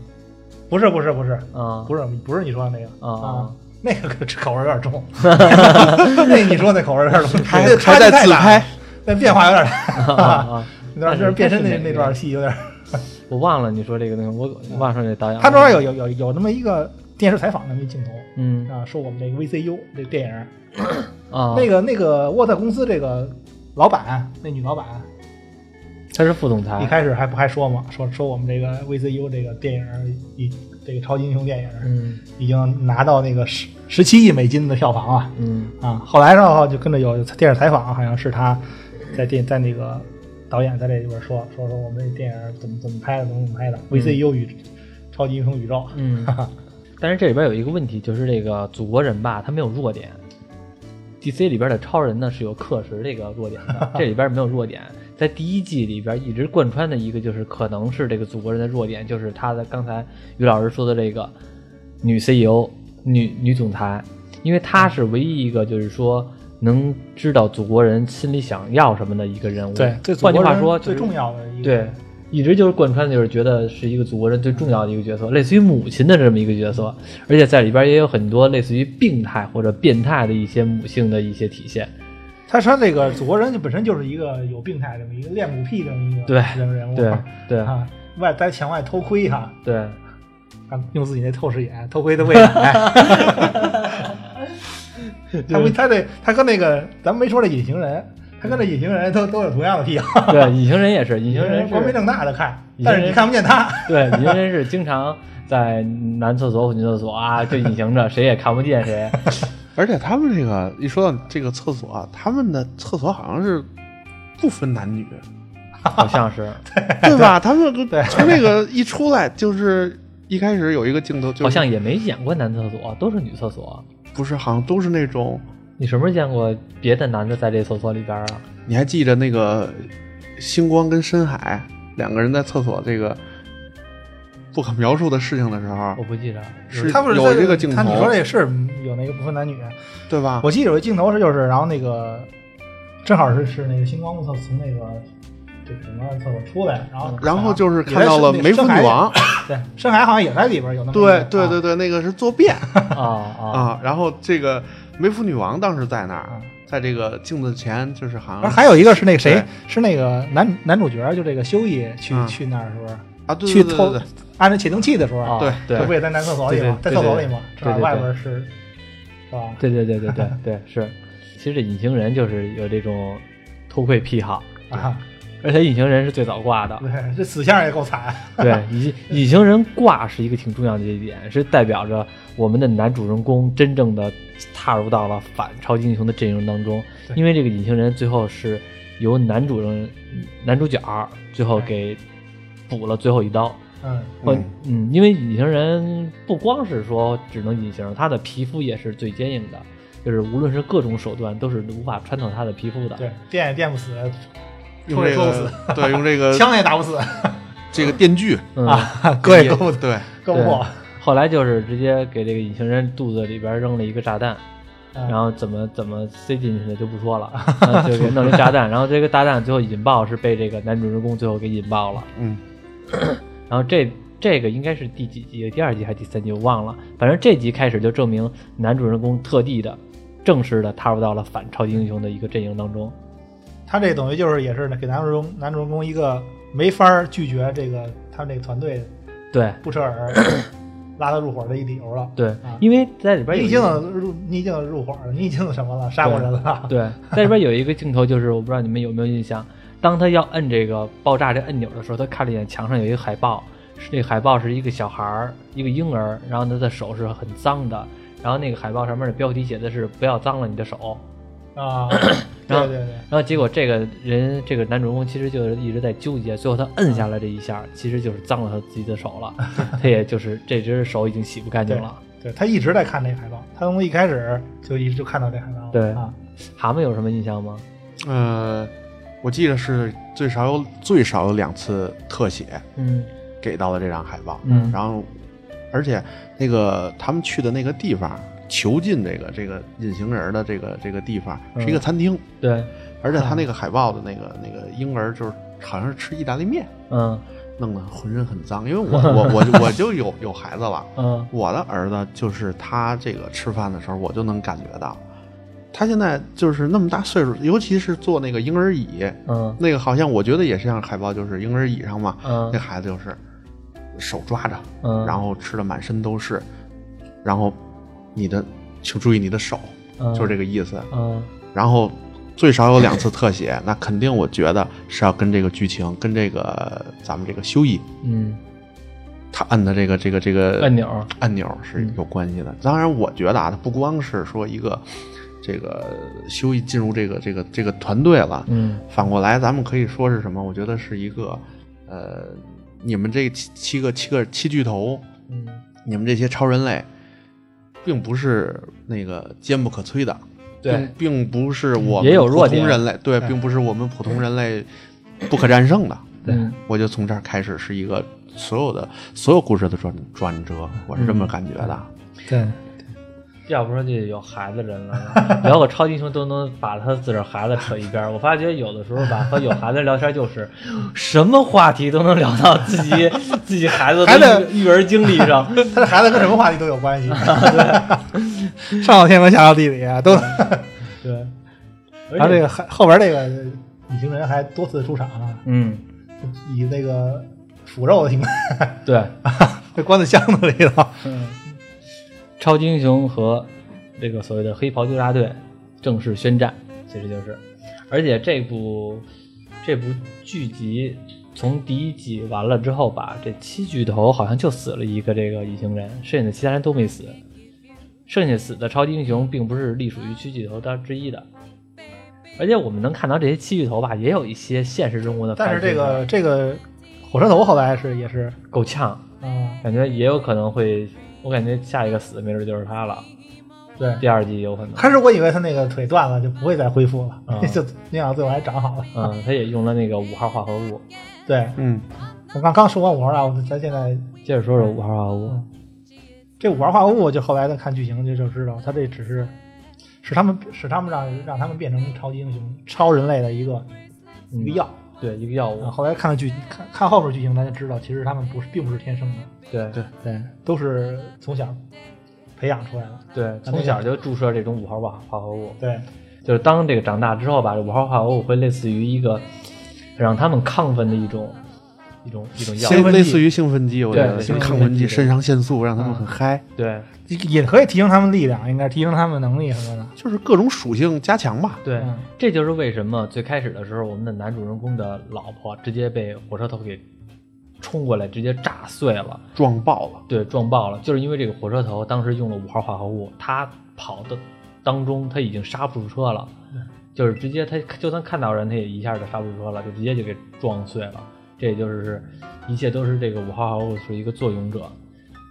不是不是不是啊，不是不是你说的那个。啊，那个口味有点重。[laughs] 那你说那口味有点重，还还在自拍，那变化有点大。[laughs] 那段就是变身那那段戏有点，[laughs] 我忘了你说这个那个，我忘说那导演。他中间有有有有那么一个电视采访那么一镜头，嗯。啊，说我们这个 VCU 这电影啊，那个那个沃特公司这个老板那女老板他是副总裁一。开始还不还说嘛，说说我们这个 VCU 这个电影已这个超级英雄电影嗯已经拿到那个十十七亿美金的票房啊嗯啊！后来呢就跟着有电视采访，好像是他在电在那个导演在这里边说说说我们这电影怎么怎么拍的，怎么怎么拍的，VCU 与超级英雄宇宙，嗯哈哈，[laughs] 但是这里边有一个问题，就是这个祖国人吧，他没有弱点。DC 里边的超人呢是有克时这个弱点的，[laughs] 这里边没有弱点。在第一季里边一直贯穿的一个就是可能是这个祖国人的弱点，就是他的刚才于老师说的这个女 CEO、女女总裁，因为她是唯一一个就是说能知道祖国人心里想要什么的一个人物。对，这换句话说，最重要的一个对，一直就是贯穿，就是觉得是一个祖国人最重要的一个角色，类似于母亲的这么一个角色，而且在里边也有很多类似于病态或者变态的一些母性的一些体现。他说那个祖国人就本身就是一个有病态这么一个恋母癖这么一个对人人物，对对啊，外在墙外偷窥哈，对，啊用自己那透视眼偷窥他未来。他没他这他跟那个咱们没说这隐形人，他跟这隐形人都都有同样的癖好。对，[laughs] 隐形人也是，隐形人，光明正大的看，但是你看不见他。[laughs] 对，隐形人是经常在男厕所女厕所啊，就隐形着，谁也看不见谁。[laughs] 而且他们这个一说到这个厕所，他们的厕所好像是不分男女，[laughs] 好像是，[laughs] 对吧？他们 [laughs] 对从那个一出来就是一开始有一个镜头，就是好像也没演过男厕所，都是女厕所。不是，好像都是那种。你什么时候见过别的男的在这厕所里边啊？你还记着那个星光跟深海两个人在厕所这个不可描述的事情的时候我，不记得。是他不是有这个镜头他你说这是有那个不分男女，对吧？我记得有一镜头是就是，然后那个正好是是那个星光厕从那个这个什么厕所出来，然后然后就是看到了梅芙女王，[laughs] 对，深海好像也在里边有那么对对对对，那个是坐便 [laughs] 啊啊啊。然后这个梅芙女王当时在那儿啊，在这个镜子前，就是好而像还有一个是那个谁，是那个男男主角，就这个修一去、嗯去那儿是不是？啊，对去偷对对对对，安着启动器的时候，啊！对对这不也在男厕所里吗？在厕所里吗？正好对对对外边是是吧？对对对对对对 [laughs] 是。其实这隐形人就是有这种偷窥癖好，啊，而且隐形人是最早挂的。对，这死相也够惨。[laughs] 对，隐隐形人挂是一个挺重要的一点，是代表着我们的男主人公真正的踏入到了反超级英雄的阵营当中。因为这个隐形人最后是由男主人男主角最后给补了最后一刀。嗯，或嗯嗯，因为隐形人不光是说只能隐形，他的皮肤也是最坚硬的，就是无论是各种手段都是无法穿透他的皮肤的。对，电也电不死，用这个，对，用这个 [laughs] 枪也打不死这个电锯，嗯，啊，割也割不对，割不破。后来就是直接给这个隐形人肚子里边扔了一个炸弹，嗯然后怎么怎么塞进去的就不说了，[laughs] 啊就给弄一炸弹，然后这个炸弹最后引爆是被这个男主人公最后给引爆了，嗯，[laughs] 然后这这个应该是第几集？第二集还是第三集？我忘了。反正这集开始就证明男主人公特地的、正式的踏入到了反超级英雄的一个阵营当中。他这等于就是也是给男主人公男主人公一个没法儿拒绝这个他们这个团队对布彻尔拉他入伙的一理由了。对啊，因为在里边已经入你已经入伙了，你已经什么了？杀过人了。对，[laughs] 在里边有一个镜头，就是我不知道你们有没有印象，当他要摁这个爆炸这按钮的时候，他看了一眼墙上有一个海报，是那个海报是一个小孩儿，一个婴儿，然后他的手是很脏的，然后那个海报上面的标题写的是“不要脏了你的手啊，然后对对对，”，然后结果这个人这个男主人公其实就是一直在纠结，最后他摁下来这一下，其实就是脏了他自己的手了，他也就是这只手已经洗不干净了。对他一直在看这海报，他从一开始就一直就看到这海报了。对啊，蛤蟆有什么印象吗？呃，我记得是最少有最少有两次特写嗯。给到了这张海报，嗯。然后而且那个他们去的那个地方，囚禁这个这个隐形人的这个这个地方是一个嗯餐厅，对，而且他那个海报的那个那个婴儿就是好像是吃意大利面，嗯。弄得浑身很脏，因为我我我我就有有孩子了，[laughs] 嗯。我的儿子就是他这个吃饭的时候，我就能感觉到，他现在就是那么大岁数，尤其是坐那个婴儿椅，嗯。那个好像我觉得也是像海报，就是婴儿椅上嘛，嗯。那孩子就是手抓着，嗯，然后吃的满身都是，然后你的请注意你的手，嗯。就是这个意思。嗯。然后最少有两次特写，[laughs] 那肯定我觉得是要跟这个剧情，跟这个咱们这个修一嗯，他摁的这个这个这个按钮，按钮是有关系的。当然，我觉得啊，它不光是说一个这个修一进入这个这个这个团队了，嗯。反过来咱们可以说是什么？我觉得是一个呃，你们这七七个七个七巨头，嗯。你们这些超人类，并不是那个坚不可摧的，对。并并不是我们普通人类，对，对。并不是我们普通人类不可战胜的。对。我就从这儿开始是一个所有的所有故事的转转折，我是这么感觉的。对，要不说就有孩子人了，聊个超级英雄都能把他自个儿孩子扯一边儿。我发觉有的时候吧，和有孩子聊天就是什么话题都能聊到自己 [laughs] 自己孩子孩的子育育儿经历上。[laughs] 他的孩子跟什么话题都有关系，[laughs] 上到天文下到地理啊都。对，然后这个还后边这个隐形人还多次出场啊，嗯，以那个腐肉的形态对，被关在箱子里头。嗯，超级英雄和这个所谓的黑袍纠察队正式宣战，其实就是，而且这部这部剧集从第一季完了之后吧，这七巨头好像就死了一个这个隐形人，剩下的其他人都没死，剩下死的超级英雄并不是隶属于七巨头当之一的。而且我们能看到这些七巨头吧，也有一些现实中国的但是这个这个火车头后来是也是够呛，啊，感觉也有可能会，我感觉下一个死没准就是他了。对。第二季有可能。开始我以为他那个腿断了就不会再恢复了，啊 [laughs] 就没想到最后还长好了。嗯，他也用了那个五号化合物。[laughs] 对，嗯，我刚刚说完五号化合物，咱现在接着说说五号化合物。这五号化合物，就后来再看剧情就就知道，他这只是使他们使他们让让他们变成超级英雄、超人类的一个嗯一个药。对，一个药物啊，。后来看了剧看看后面剧情，大家知道其实他们不是并不是天生的，对对对，都是从小培养出来的。对，从小就注射这种五号化化合物，对，就是当这个长大之后吧，这五号化合物会类似于一个让他们亢奋的一种一种一种药兴奋剂。类似于兴奋剂，我觉得兴奋剂亢奋剂、肾上腺素，让他们嗯。很嗨，对。也可以提升他们力量，应该提升他们能力什么的。就是各种属性加强吧。对嗯，这就是为什么最开始的时候，我们的男主人公的老婆直接被火车头给冲过来，直接炸碎了。撞爆了，对，撞爆了，就是因为这个火车头当时用了五号化合物，他跑的当中他已经刹不住车了，就是直接他就算看到人，他也一下就刹不住车了，就直接就给撞碎了。这也就是一切都是这个五号化合物是一个作俑者。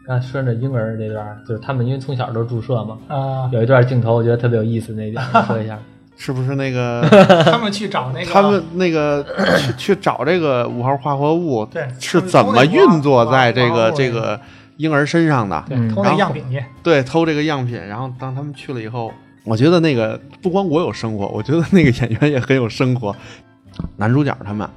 刚才说着婴儿这段，就是他们因为从小都注射嘛，啊，有一段镜头我觉得特别有意思，那一点说一下。[laughs] 是不是那个 [laughs] 他们去找那个他们那个去去找这个五号化合物，对是怎么运作在这个这个个婴儿身上的？嗯对偷那个样品去，对，偷这个样品，然后当他们去了以后，我觉得那个不光我有生活，我觉得那个演员也很有生活。男主角他们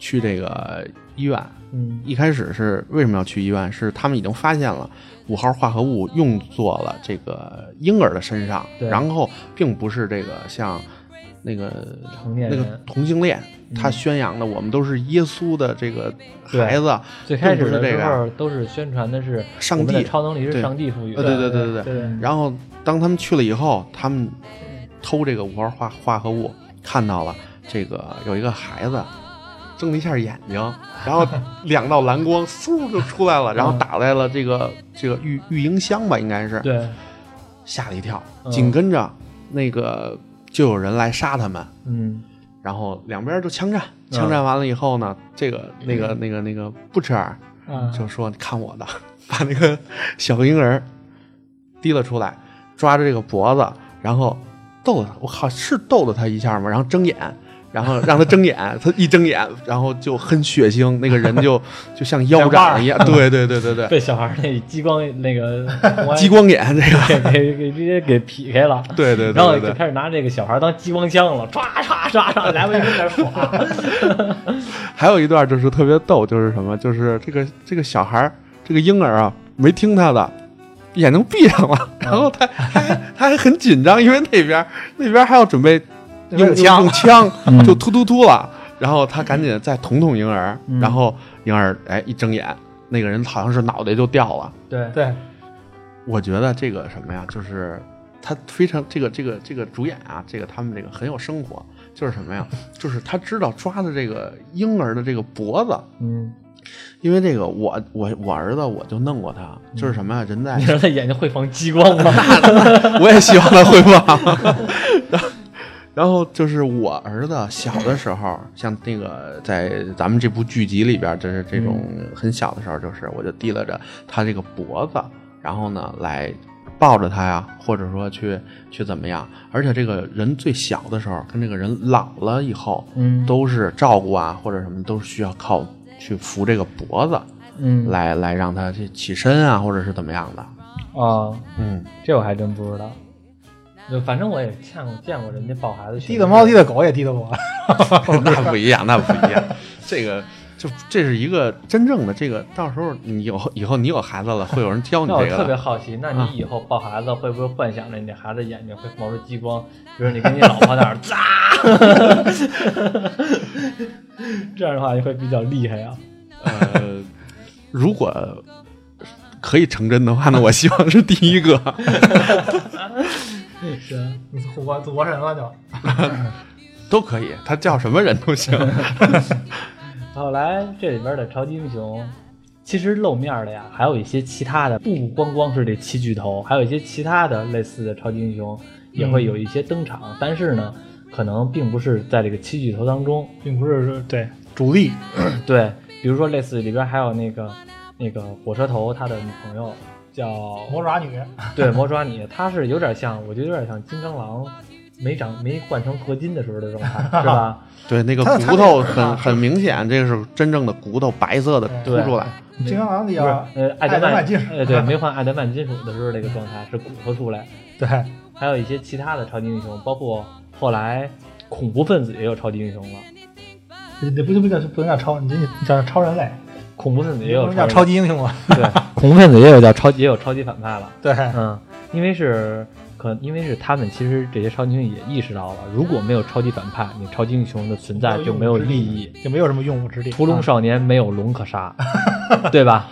去这个医院，嗯。一开始是为什么要去医院？是他们已经发现了五号化合物用作了这个婴儿的身上，然后并不是这个像那个成年那个同性恋，嗯他宣扬的我们都是耶稣的这个孩子，最开始的时候都是宣传的是上帝超能力是上帝赋予呃的，对对对对。对。对然后当他们去了以后，他们偷这个五号化化合物，看到了这个有一个孩子睁了一下眼睛，然后两道蓝光嗖就出来了，[laughs] 然后打在了这个这个育育婴箱吧，应该是。对，吓了一跳。嗯。紧跟着那个就有人来杀他们，嗯。然后两边就枪战，枪战完了以后呢，这个那个那个那个布彻尔嗯，就说：“你看我的，[laughs] 把那个小婴儿提了出来，抓着这个脖子，然后逗了他。我靠，是逗了他一下吗？然后睁眼，然后让他睁眼，[laughs] 他一睁眼，然后就很血腥，那个人就 [laughs] 就像腰斩一样。对对对对对，被小孩那激光那个激光眼这个，[laughs] 给给给直接给劈开了。对对对然后就。开始拿这个小孩当激光枪了，唰唰唰唰来回就开始耍。还有一段就是特别逗，就是什么，就是这个这个小孩儿这个婴儿啊，没听他的。眼睛闭上了，然后他他还他还很紧张，因为那边那边还要准备用枪用 [laughs] 枪嗯就突突突了，然后他赶紧再捅捅婴儿，嗯然后婴儿哎一睁眼，那个人好像是脑袋就掉了。对，对，我觉得这个什么呀，就是他非常这个这个这个主演啊，这个他们这个很有生活，就是什么呀？就是他知道抓的这个婴儿的这个脖子，嗯，因为这个我我我儿子我就弄过他，就是什么呀？人在你说他眼睛会放激光吗？[laughs] 我也希望他会放。[laughs] 然后，就是我儿子小的时候，像那个在咱们这部剧集里边，就是这种很小的时候，就是我就提拉着他这个脖子，然后呢来抱着他呀，或者说去去怎么样。而且这个人最小的时候，跟这个人老了以后，嗯都是照顾啊或者什么，都是需要靠去扶这个脖子嗯来来让他去起身啊，或者是怎么样的。啊，嗯，这我还真不知道。就反正我也见过见过人家抱孩子滴的猫滴的狗也滴的我，[laughs] 那不一样，那不一样。这个就这是一个真正的这个，到时候你有以后你有孩子了，会有人教你那我特别。好奇，那你以后抱孩子会不会幻想着你孩子眼睛会冒出激光？比如你跟你老婆那儿扎，[laughs] [laughs] 这样的话你会比较厉害啊。呃，如果可以成真的话呢，我希望是第一个。是，你祖国祖国人了就。[laughs] 都可以，他叫什么人都行。[laughs] 后来这里边的超级英雄，其实露面的呀，还有一些其他的，不光光是这七巨头，还有一些其他的类似的超级英雄也会有一些登场，但是呢，可能并不是在这个七巨头当中。并不是说对主力，对，比如说类似里边还有那个那个火车头他的女朋友叫魔爪女，[laughs] 对魔爪女，她是有点像，我觉得有点像金刚狼没长没换成合金的时候的状态，是吧？[laughs] 对，那个骨头很很明显，这个是真正的骨头，白色的凸对出来。金刚狼里不是啊，呃，爱爱德曼曼金属呃，对，[laughs] 没换爱德曼金属的时候那个状态是骨头出来，对，还有一些其他的超级英雄，包括后来恐怖分子也有超级英雄了，你不就不叫不能叫超，你这你叫超人类，恐怖分子也有超超级英雄啊。[laughs] 对，[laughs] 恐怖分子也有叫超级也有超级反派了。对，嗯，因为是可因为是他们其实这些超级英雄也意识到了，如果没有超级反派，你超级英雄的存在就没有意义。，就没有什么用武之地。屠龙啊少年没有龙可杀，[laughs] 对吧？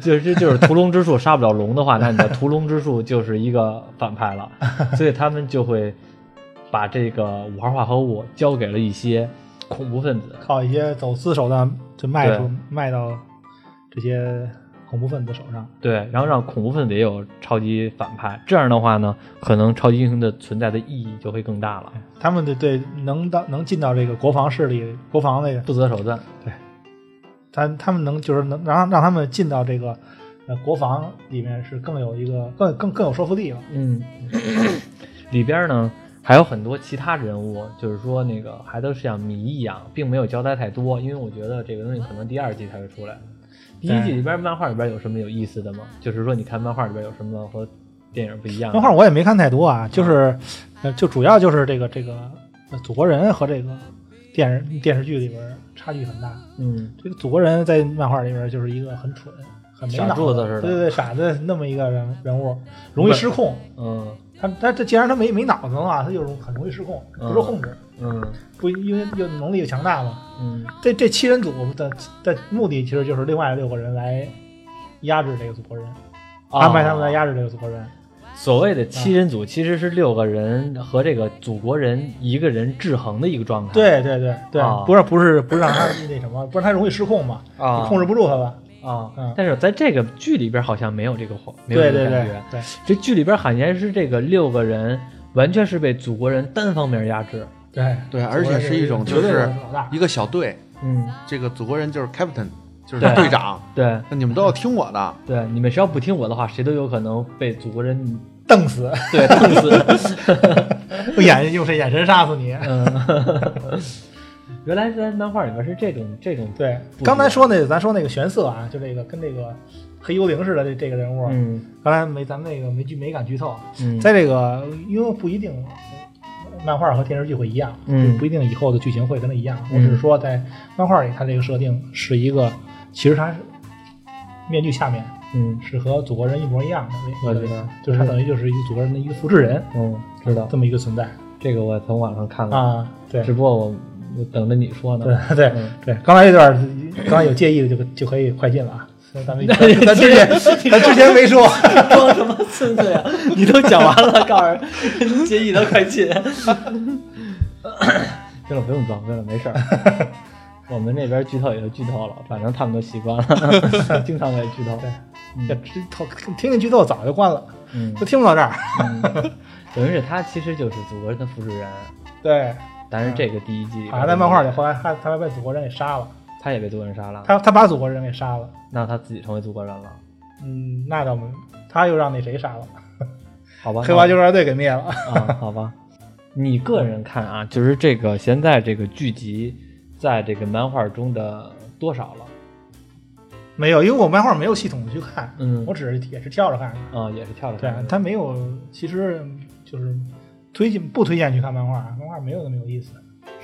就这就是屠龙之术杀不了龙的话，那你的屠龙之术就是一个反派了，所以他们就会把这个五号化合物交给了一些恐怖分子。靠一些走私手段就卖出卖到这些恐怖分子手上。对，然后让恐怖分子也有超级反派，这样的话呢，可能超级英雄的存在的意义就会更大了。他们的对能到能进到这个国防势力、国防那个，不择手段，对他他们能就是能让让他们进到这个呃国防里面是更有一个更更更有说服力了。嗯，[coughs] 里边呢还有很多其他人物，就是说那个还都是像谜一样，并没有交代太多，因为我觉得这个东西可能第二季才会出来。第一季里边漫画里边有什么有意思的吗？就是说你看漫画里边有什么和电影不一样？漫画我也没看太多啊，就是呃就主要就是这个这个呃祖国人和这个电视电视剧里边差距很大。嗯这个祖国人在漫画里边就是一个很蠢、很没脑子似的对对对，傻子那么一个人人物，容易失控。嗯他他这既然他没没脑子的话，他就容很容易失控，不受控制，嗯不因为又能力又强大嘛。嗯这这七人组的的目的其实就是另外六个人来压制这个祖国人，安排他们来哦压制这个祖国人。所谓的七人组其实是六个人和这个祖国人一个人制衡的一个状态。对对对对，啊不是不是不是让他那什么，不然他容易失控嘛，啊，控制不住他吧？啊嗯，但是在这个剧里边好像没有这个话，没有对对对这个感觉。对这剧里边好像是这个六个人完全是被祖国人单方面压制。对对，而且是一种就是。一个小队，嗯，这个祖国人就是 captain，就是队长，对那你们都要听我的。对，你们谁要不听我的话，谁都有可能被祖国人瞪死，对瞪死。[laughs] 用眼用这眼神杀死你。嗯，原来在漫画里边是这种这种对，刚才说那个咱说那个玄色啊，就这个跟这个黑幽灵似的这这个人物，嗯。刚才没咱们那个没剧没敢剧透，嗯，在这个因为不一定漫画和电视剧会一样，嗯不一定以后的剧情会跟它一样。嗯我只是说在漫画里，它这个设定是一个，其实它是面具下面嗯。是和祖国人一模一样的，我知道就是它等于就是一个祖国人的一个复制人，嗯知道。这么一个存在。这个我从网上看了，啊。对。只不过我我等着你说呢。对对嗯对，刚才这段刚才有介意的就就可以快进了啊。咱们咱之前咱之前没说，装什么孙子呀？你都讲完了，告诉人介意的快进。[coughs] 行了，不用装，行了，没事儿。[laughs] 我们那边剧透也就剧透了，反正他们都习惯了，[laughs] 经常给剧透。对，这剧透听听剧透早就关了，嗯都听不到这儿。嗯，等于是他其实就是祖国人的复制人，对，但是这个第一季好像在漫画里后来他他被祖国人给杀了，他也被祖国人杀了，他他把祖国人给杀了。那他自己成为祖国人了，嗯，那倒没，他又让那谁杀了，[laughs] 好吧？黑华救援队给灭了。啊，好吧。[laughs] 你个人看啊，就是这个现在这个剧集在这个漫画中的多少了？没有，因为我漫画没有系统的去看，嗯我只是也是跳着看的。啊，也是跳着看的。，他没有，其实就是推荐不推荐去看漫画，漫画没有那么有意思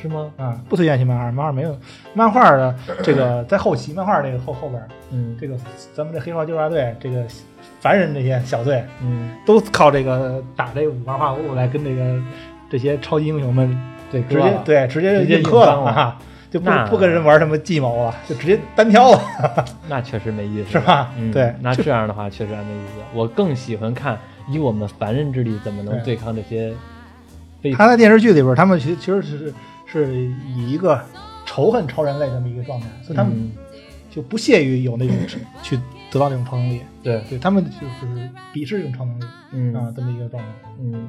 是吗？啊，不推荐去漫画，漫画没有漫画的这个 [laughs] 在后期，漫画这个后后边嗯，这个咱们这黑袍纠察队这个凡人这些小队嗯，都靠这个打这个五花化物来跟这个这些超级英雄们对，直接对直接直接硬磕了啊，就不不跟人玩什么计谋了，就直接单挑了，[laughs] 那确实没意思，是？吧？嗯，对，那这样的话确实还没意思。我更喜欢看以我们凡人之力怎么能对对抗这些非他在电视剧里边，他们其其实是是以一个仇恨超人类这么一个状态，所以他们嗯就不屑于有那种 [clears throat] 去得到那种超能力，对，对他们就是鄙视这种超能力嗯啊，这么一个状态。嗯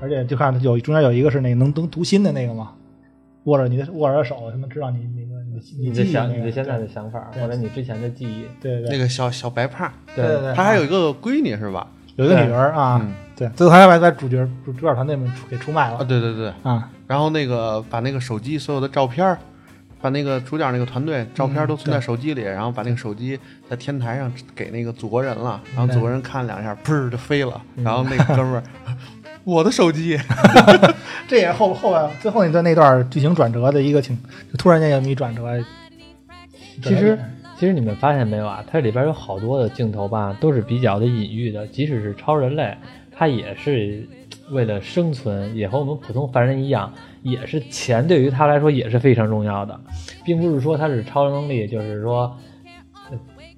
而且就看有中间有一个是那个能能读心的那个嘛，握着你的握着手，他能知道你那个你的你的想你的现在的想法对或者你之前的记忆，对对对，那个小小白胖，对对对，他还有一个闺女是吧？有一个女儿啊，嗯。对，最后还把把主角主主角团队们出给出卖了。啊，了对对对，啊，然后那个把那个手机所有的照片，把那个主角那个团队照片都存在手机里，然后把那个手机在天台上给那个祖国人了，然后祖国人看两下，砰儿就飞了，然后那个哥们儿，[laughs] 我的手机，[laughs] 这也是后后来最后那段那段剧情转折的一个挺，就突然间有一转折。其实其实你们发现没有啊？它里边有好多的镜头吧，都是比较的隐喻的。即使是超人类，它也是为了生存，也和我们普通凡人一样，也是钱对于他来说也是非常重要的，并不是说他是超能力，就是说。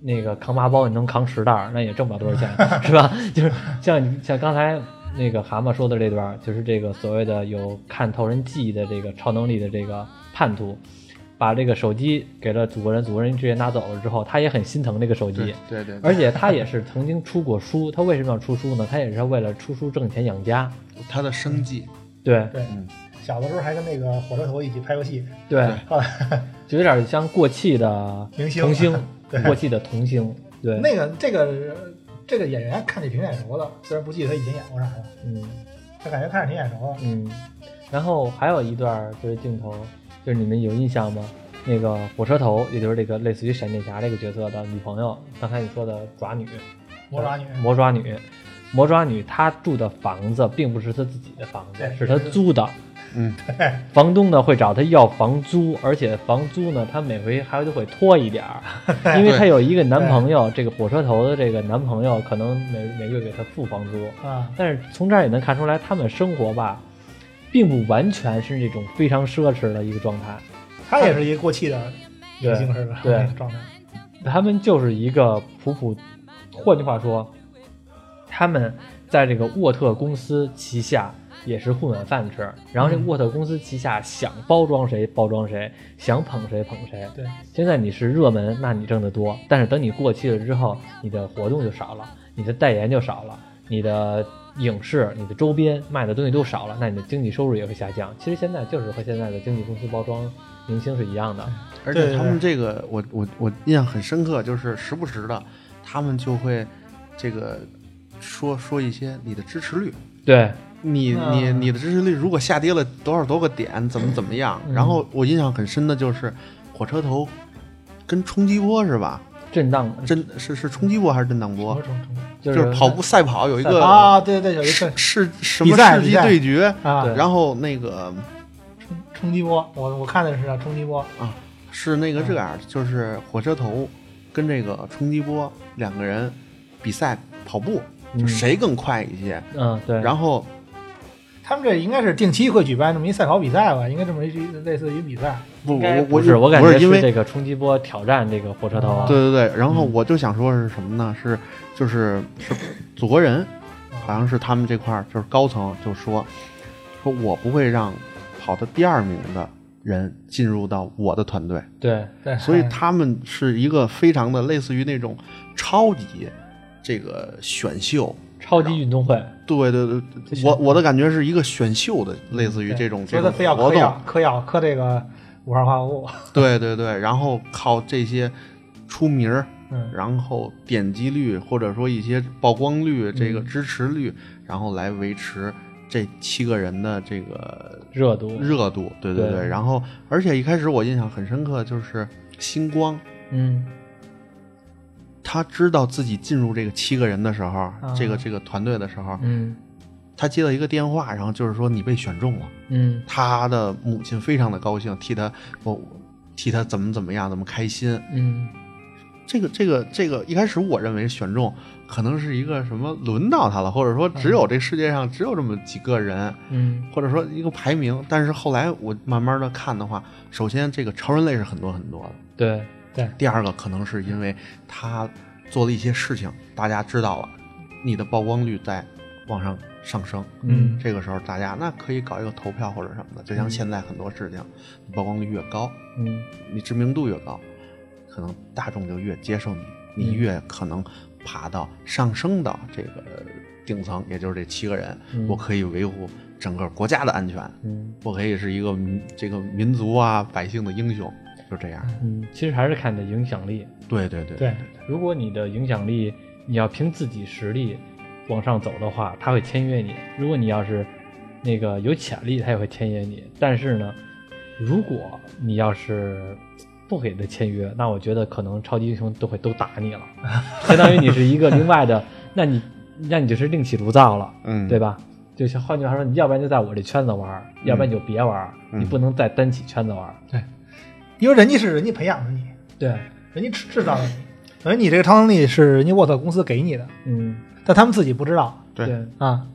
那个扛麻包你能扛十袋，那也挣不了多少钱，[laughs] 是吧？就是像像刚才那个蛤蟆说的这段，就是这个所谓的有看透人记忆的这个超能力的这个叛徒，把这个手机给了祖国人，祖国人直接拿走了之后，他也很心疼这个手机。对，对对，而且他也是曾经出过书，他为什么要出书？呢？他也是为了出书挣钱养家。他的生计，对。对。嗯，小的时候还跟那个火车头一起拍游戏，对，就有点像过气的明星。童星，[laughs] 过气的童星。对，那个这个这个演员看着挺眼熟的，虽然不记得他以前演过啥了，嗯。他感觉看着挺眼熟的。嗯，然后还有一段就是镜头，就是你们有印象吗？那个火车头，也就是这个类似于闪电侠这个角色的女朋友，刚才你说的爪女，魔爪女，魔爪女，魔爪女，她住的房子并不是她自己的房子，是她租的。嗯，对，[laughs] 房东呢会找她要房租，而且房租呢，她每回还都会拖一点儿，[laughs] 因为她有一个男朋友，这个火车头的这个男朋友可能每每个月给她付房租，啊，但是从这儿也能看出来，他们生活吧，并不完全是那种非常奢侈的一个状态，他也是一个过气的明星似的状态。他们就是一个普普，换句话说，他们在这个沃特公司旗下也是混碗饭吃，然后这嗯沃特公司旗下想包装谁包装谁，想捧谁捧谁。对，现在你是热门，那你挣得多，但是等你过气了之后，你的活动就少了，你的代言就少了，你的影视、你的周边卖的东西都少了，那你的经济收入也会下降。其实现在就是和现在的经纪公司包装明星是一样的。而且他们这个，我我我印象很深刻，就是时不时的，他们就会这个说说一些你的支持率，对，你你你的支持率如果下跌了多少多个点，怎么怎么样？嗯然后我印象很深的就是火车头跟冲击波是吧？震荡震是是冲击波还是震荡波？就就是跑步赛跑有一个啊，对对对，有一世个是什么世纪对决，啊，然后那个冲冲击波，我我看的是啊冲击波啊，是那个这样，就是火车头跟这个冲击波两个人比赛跑步，就嗯谁更快一些。嗯对，然后他们这应该是定期会举办这么一赛跑比赛吧？应该这么一类似于比赛。不，我我不是，我感觉不是因为这个冲击波挑战这个火车头啊。对对对，然后嗯我就想说是什么呢？是就是是祖国人，好像是他们这块儿就是高层就说说我不会让跑到第二名的人进入到我的团队，对对，所以哎他们是一个非常的类似于那种超级这个选秀。超级运动会，对对对，我我的感觉是一个选秀的，类似于这种这种所以他非要活动。嗑药，，嗑药，嗑这个五号化合物。对对对，然后靠这些出名儿，嗯，然后点击率或者说一些曝光率、这个嗯支持率，然后来维持这七个人的这个热度，热度。对对。对。然后而且一开始我印象很深刻，就是星光。嗯他知道自己进入这个七个人的时候，这个这个团队的时候，嗯。他接到一个电话，然后就是说你被选中了。嗯。他的母亲非常的高兴，替他我替他怎么怎么样，怎么开心。嗯。这个这个这个一开始我认为选中可能是一个什么轮到他了，或者说只有这世界上只有这么几个人，嗯。或者说一个排名。但是后来我慢慢的看的话，首先这个超人类是很多很多的，对，对，第二个可能是因为他做了一些事情，大家知道了，你的曝光率在往上上升。嗯。这个时候大家那可以搞一个投票或者什么的，就像嗯现在很多事情，你曝光率越高，嗯。你知名度越高，可能大众就越接受你，你嗯越可能爬到上升到这个顶层，也就是这七个人，嗯。我可以维护整个国家的安全，嗯。我可以是一个这个民族啊百姓的英雄，就这样。嗯，其实还是看你的影响力。对对对对，如果你的影响力，你要凭自己实力往上走的话，他会签约你；如果你要是那个有潜力，他也会签约你。但是呢，如果你要是不给他签约，那我觉得可能超级英雄都会都打你了，[laughs] 相当于你是一个另外的，那你那你就是另起炉灶了，嗯，对？吧？就像换句话说，你要不然就在我这圈子玩儿，要不然你就别玩，嗯你不能再单起圈子玩儿。因为人家是人家培养的你，对，人家制制造的你，等于你这个超能力是人家沃特公司给你的，嗯，但他们自己不知道对对，啊。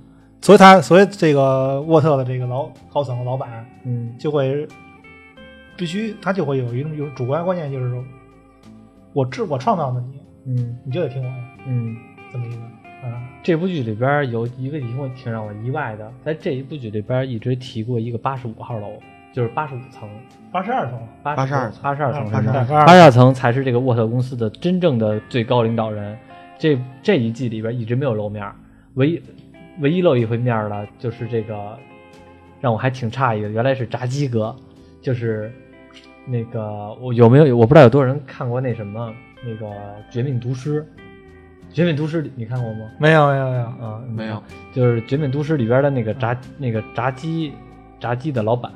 所以他，所以这个沃特的这个老高层老板嗯就会必须，他就会有一种有主观观念，就是说，我制我创造的你，嗯你就得听我的，嗯。这么一个啊。这部剧里边有一个疑问挺让我意外的，在这一部剧里边一直提过一个八十五号楼，就是八十五层，八十二层，八十二层。八十二层，82是吧82八十二层。才是这个沃特公司的真正的最高领导人。这这一季里边一直没有露面，唯一唯一露一回面儿的就是这个，让我还挺诧异的，原来是炸鸡哥，就是那个我有没有我不知道有多少人看过那什么那个《绝命毒师》，《绝命毒师》你看过吗？没有没有没有，啊，没有，就是《绝命毒师》里边的那个炸那个炸鸡炸鸡的老板，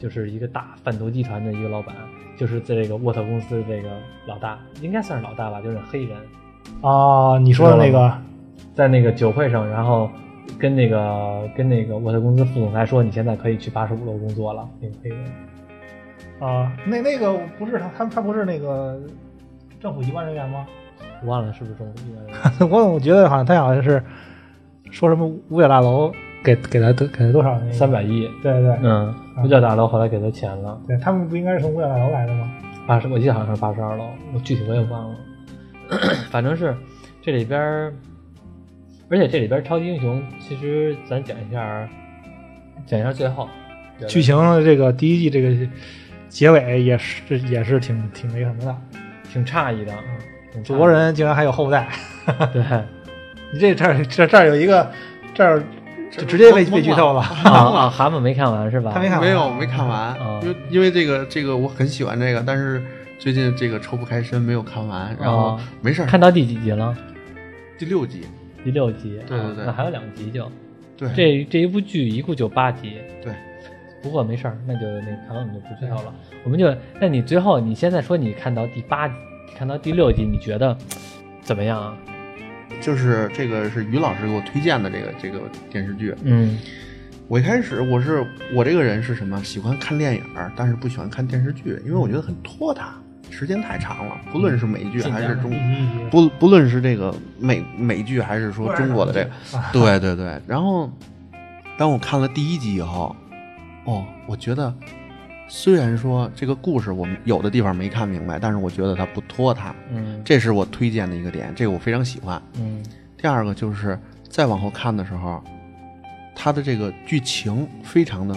就是一个大贩毒集团的一个老板，就是在这个沃特公司这个老大，应该算是老大吧，就是黑人，啊，你说的那个在那个酒会上，然后跟那个跟那个沃特公司副总裁说，你现在可以去八十五楼工作了，那个黑人。啊，那那个不是他，他他不是那个政府机关人员吗？我忘了是不是政府机关人？[laughs] 我我觉得好像他好像是说什么五角大楼给给他给他多少那个三百，亿。对对嗯，五角大楼后来给他钱了，对，他们不应该是从五角大楼来的吗？八十，我记得好像是八十二楼，我具体我也忘了。[clears throat] 反正是这里边儿，而且这里边超级英雄，其实咱讲一下，讲一下最后剧情这个第一季这个结尾也是也是挺挺那什么的，挺诧异的，挺诧异祖国人竟然还有后代，对 [laughs] 你这这儿这这儿有一个这儿就直接被被剧透了，啊啊，蛤蟆没看完是吧？他没看完没有没看完，哦因为因为这个这个我很喜欢这个，但是最近这个抽不开身，没有看完，然后哦没事儿，看到第几集了？第六集，第六集。对对对啊那还有两集就。对，这这一部剧一共就八集。对。不过没事儿，那就那看完我们就不剧透了。我们就，那你最后你现在说你看到第八集，看到第六集，你觉得怎么样啊？就是这个是于老师给我推荐的这个这个电视剧。嗯我一开始我是我这个人是什么？喜欢看电影儿，但是不喜欢看电视剧，因为我觉得很拖沓，时间太长了。不论是美剧还是中不不论是这个美美剧还是说中国的这个，对 [laughs] 对对。然后当我看了第一集以后，哦，我觉得虽然说这个故事我们有的地方没看明白，但是我觉得它不拖沓，嗯这是我推荐的一个点，这个我非常喜欢。嗯第二个就是再往后看的时候，它的这个剧情非常的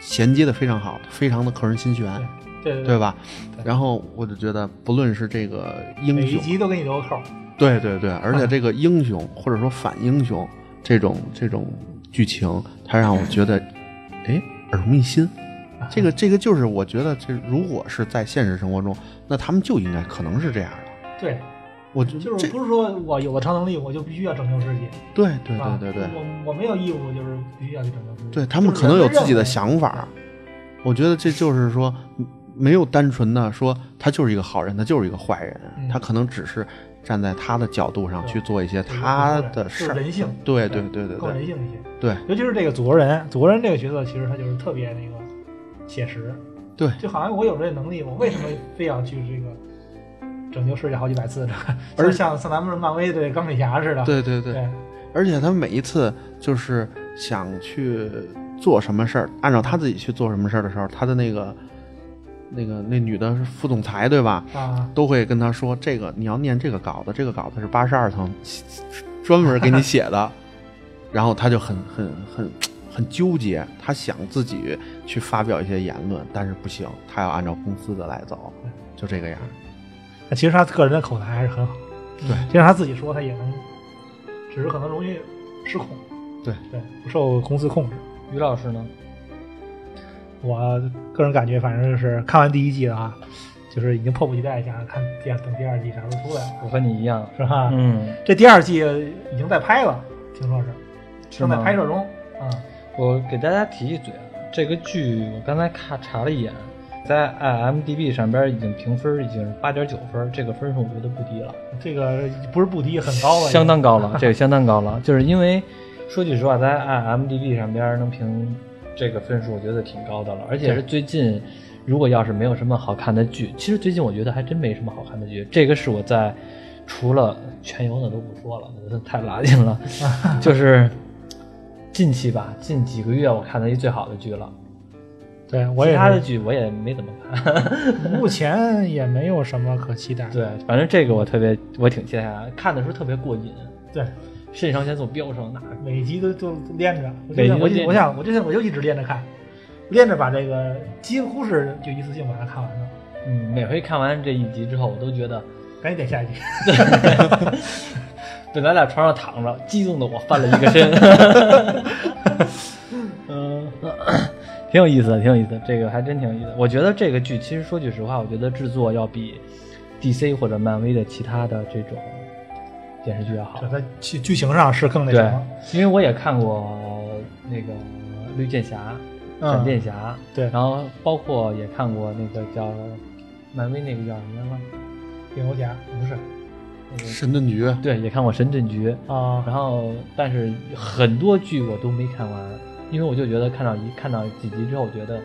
衔接的非常好，非常的扣人心弦，对对对吧？对然后我就觉得，不论是这个英雄，每一集都给你留个扣。对对对，而且这个英雄或者说反英雄这种这种剧情，它让我觉得，哎，耳目一新。这个这个就是我觉得，这如果是在现实生活中，那他们就应该可能是这样的。对，我觉就是不是说我有了超能力我就必须要拯救世界，对对对对对我我没有义务就是必须要去拯救世界。对，他们可能有自己的想法。我觉得这就是说，没有单纯的说他就是一个好人，他就是一个坏人，嗯他可能只是站在他的角度上去做一些他的事儿。人性，对对对对更人性一些。对尤其是这个祖国人，祖国人这个角色其实他就是特别那个写实，对就好像我有这能力，我为什么非要去这个拯救世界好几百次？而 [laughs] 而像像咱们漫威的钢铁侠似的，对对对，对而且他每一次就是想去做什么事儿，按照他自己去做什么事儿的时候，他的那个那个那女的是副总裁对吧？啊，都会跟他说，这个你要念这个稿子，这个稿子是八十二层专门给你写的，[laughs] 然后他就很很很很纠结，他想自己去发表一些言论，但是不行，他要按照公司的来走，就这个样。那其实他个人的口才还是很好，对就像他自己说，他也能，只是可能容易失控，对对，不受公司控制。于老师呢？我个人感觉，反正就是看完第一季了啊，就是已经迫不及待想看第二等第二季啥时候出来了，我和你一样，是吧？嗯，这第二季已经在拍了，听说是是正在拍摄中啊。我给大家提一嘴，这个剧我刚才看查了一眼，在 IMDB 上边已经评分已经是八点九分，这个分数我觉得不低了，这个不是不低，很高了，相当高了，[laughs] 这个相当高了。就是因为说句实话，在 IMDB 上边能评这个分数，我觉得挺高的了，而且是最近。如果要是没有什么好看的剧，其实最近我觉得还真没什么好看的剧。这个是我在除了全游那都不说了，那太拉近了，[laughs] 就是近期吧，近几个月我看的一最好的剧了。对我也其他的，剧我也没怎么看。目前也没有什么可期待。对，反正这个我特别，我挺期待的，看的时候特别过瘾，对，肾上腺素飙升，那每集都都连着，我每集都连着就我就我想我就想我就一直连着看，连着把这个几乎是就一次性把它看完了，嗯，每回看完这一集之后，我都觉得，赶紧点下一集。本来在床上躺着，激动的我翻了一个身。[laughs] 嗯，挺有意思的，挺有意思的，这个还真挺有意思的。我觉得这个剧其实说句实话，我觉得制作要比 DC 或者漫威的其他的这种电视剧要好这。它剧剧情上是更那什对么，，因为我也看过那个绿箭侠、嗯闪电侠，对然后包括也看过那个叫漫威那个叫什么了？蝙蝠侠不是，那个神盾局，对，也看过神盾局，啊，然后但是很多剧我都没看完，因为我就觉得看到一看到几集之后，我觉得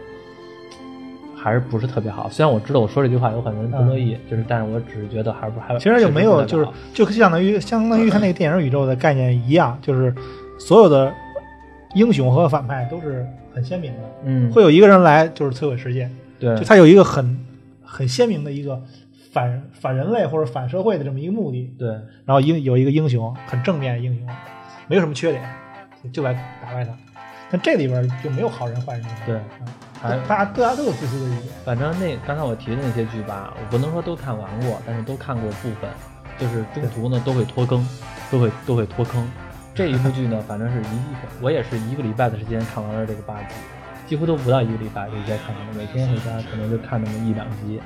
还是不是特别好。虽然我知道我说这句话有很多人不乐意，就是但是我只是觉得还是不还其实就没有，就是就相当于相当于他那个电影宇宙的概念一样，就是所有的英雄和反派都是很鲜明的，嗯，会有一个人来就是摧毁世界，对。就他有一个很很鲜明的一个反反人类或者反社会的这么一个目的，对然后英有一个英雄很正面的英雄，没有什么缺点，就来打败他。但这里边就没有好人坏人，对，还大家大家都有自私的一面。反正那刚才我提的那些剧吧，我不能说都看完过，但是都看过部分，就是中途呢都会拖更，都会都会拖坑。这一部剧呢，反正是一我也是一个礼拜的时间看完了这个八集，几乎都不到一个礼拜就在看完了，每天回家可能就看那么一两集，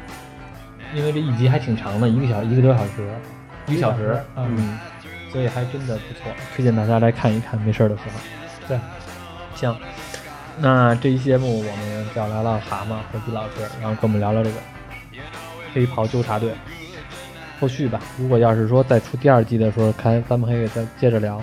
因为这一集还挺长的，一个小一个多小时，一个小时，嗯嗯，所以还真的不错，推荐大家来看一看，没事儿的时候。对，行，那这一期节目我们叫来了蛤蟆和毕老师，然后跟我们聊聊这个黑袍纠察队。后续吧，如果要是说再出第二季的时候，看咱们可以再接着聊。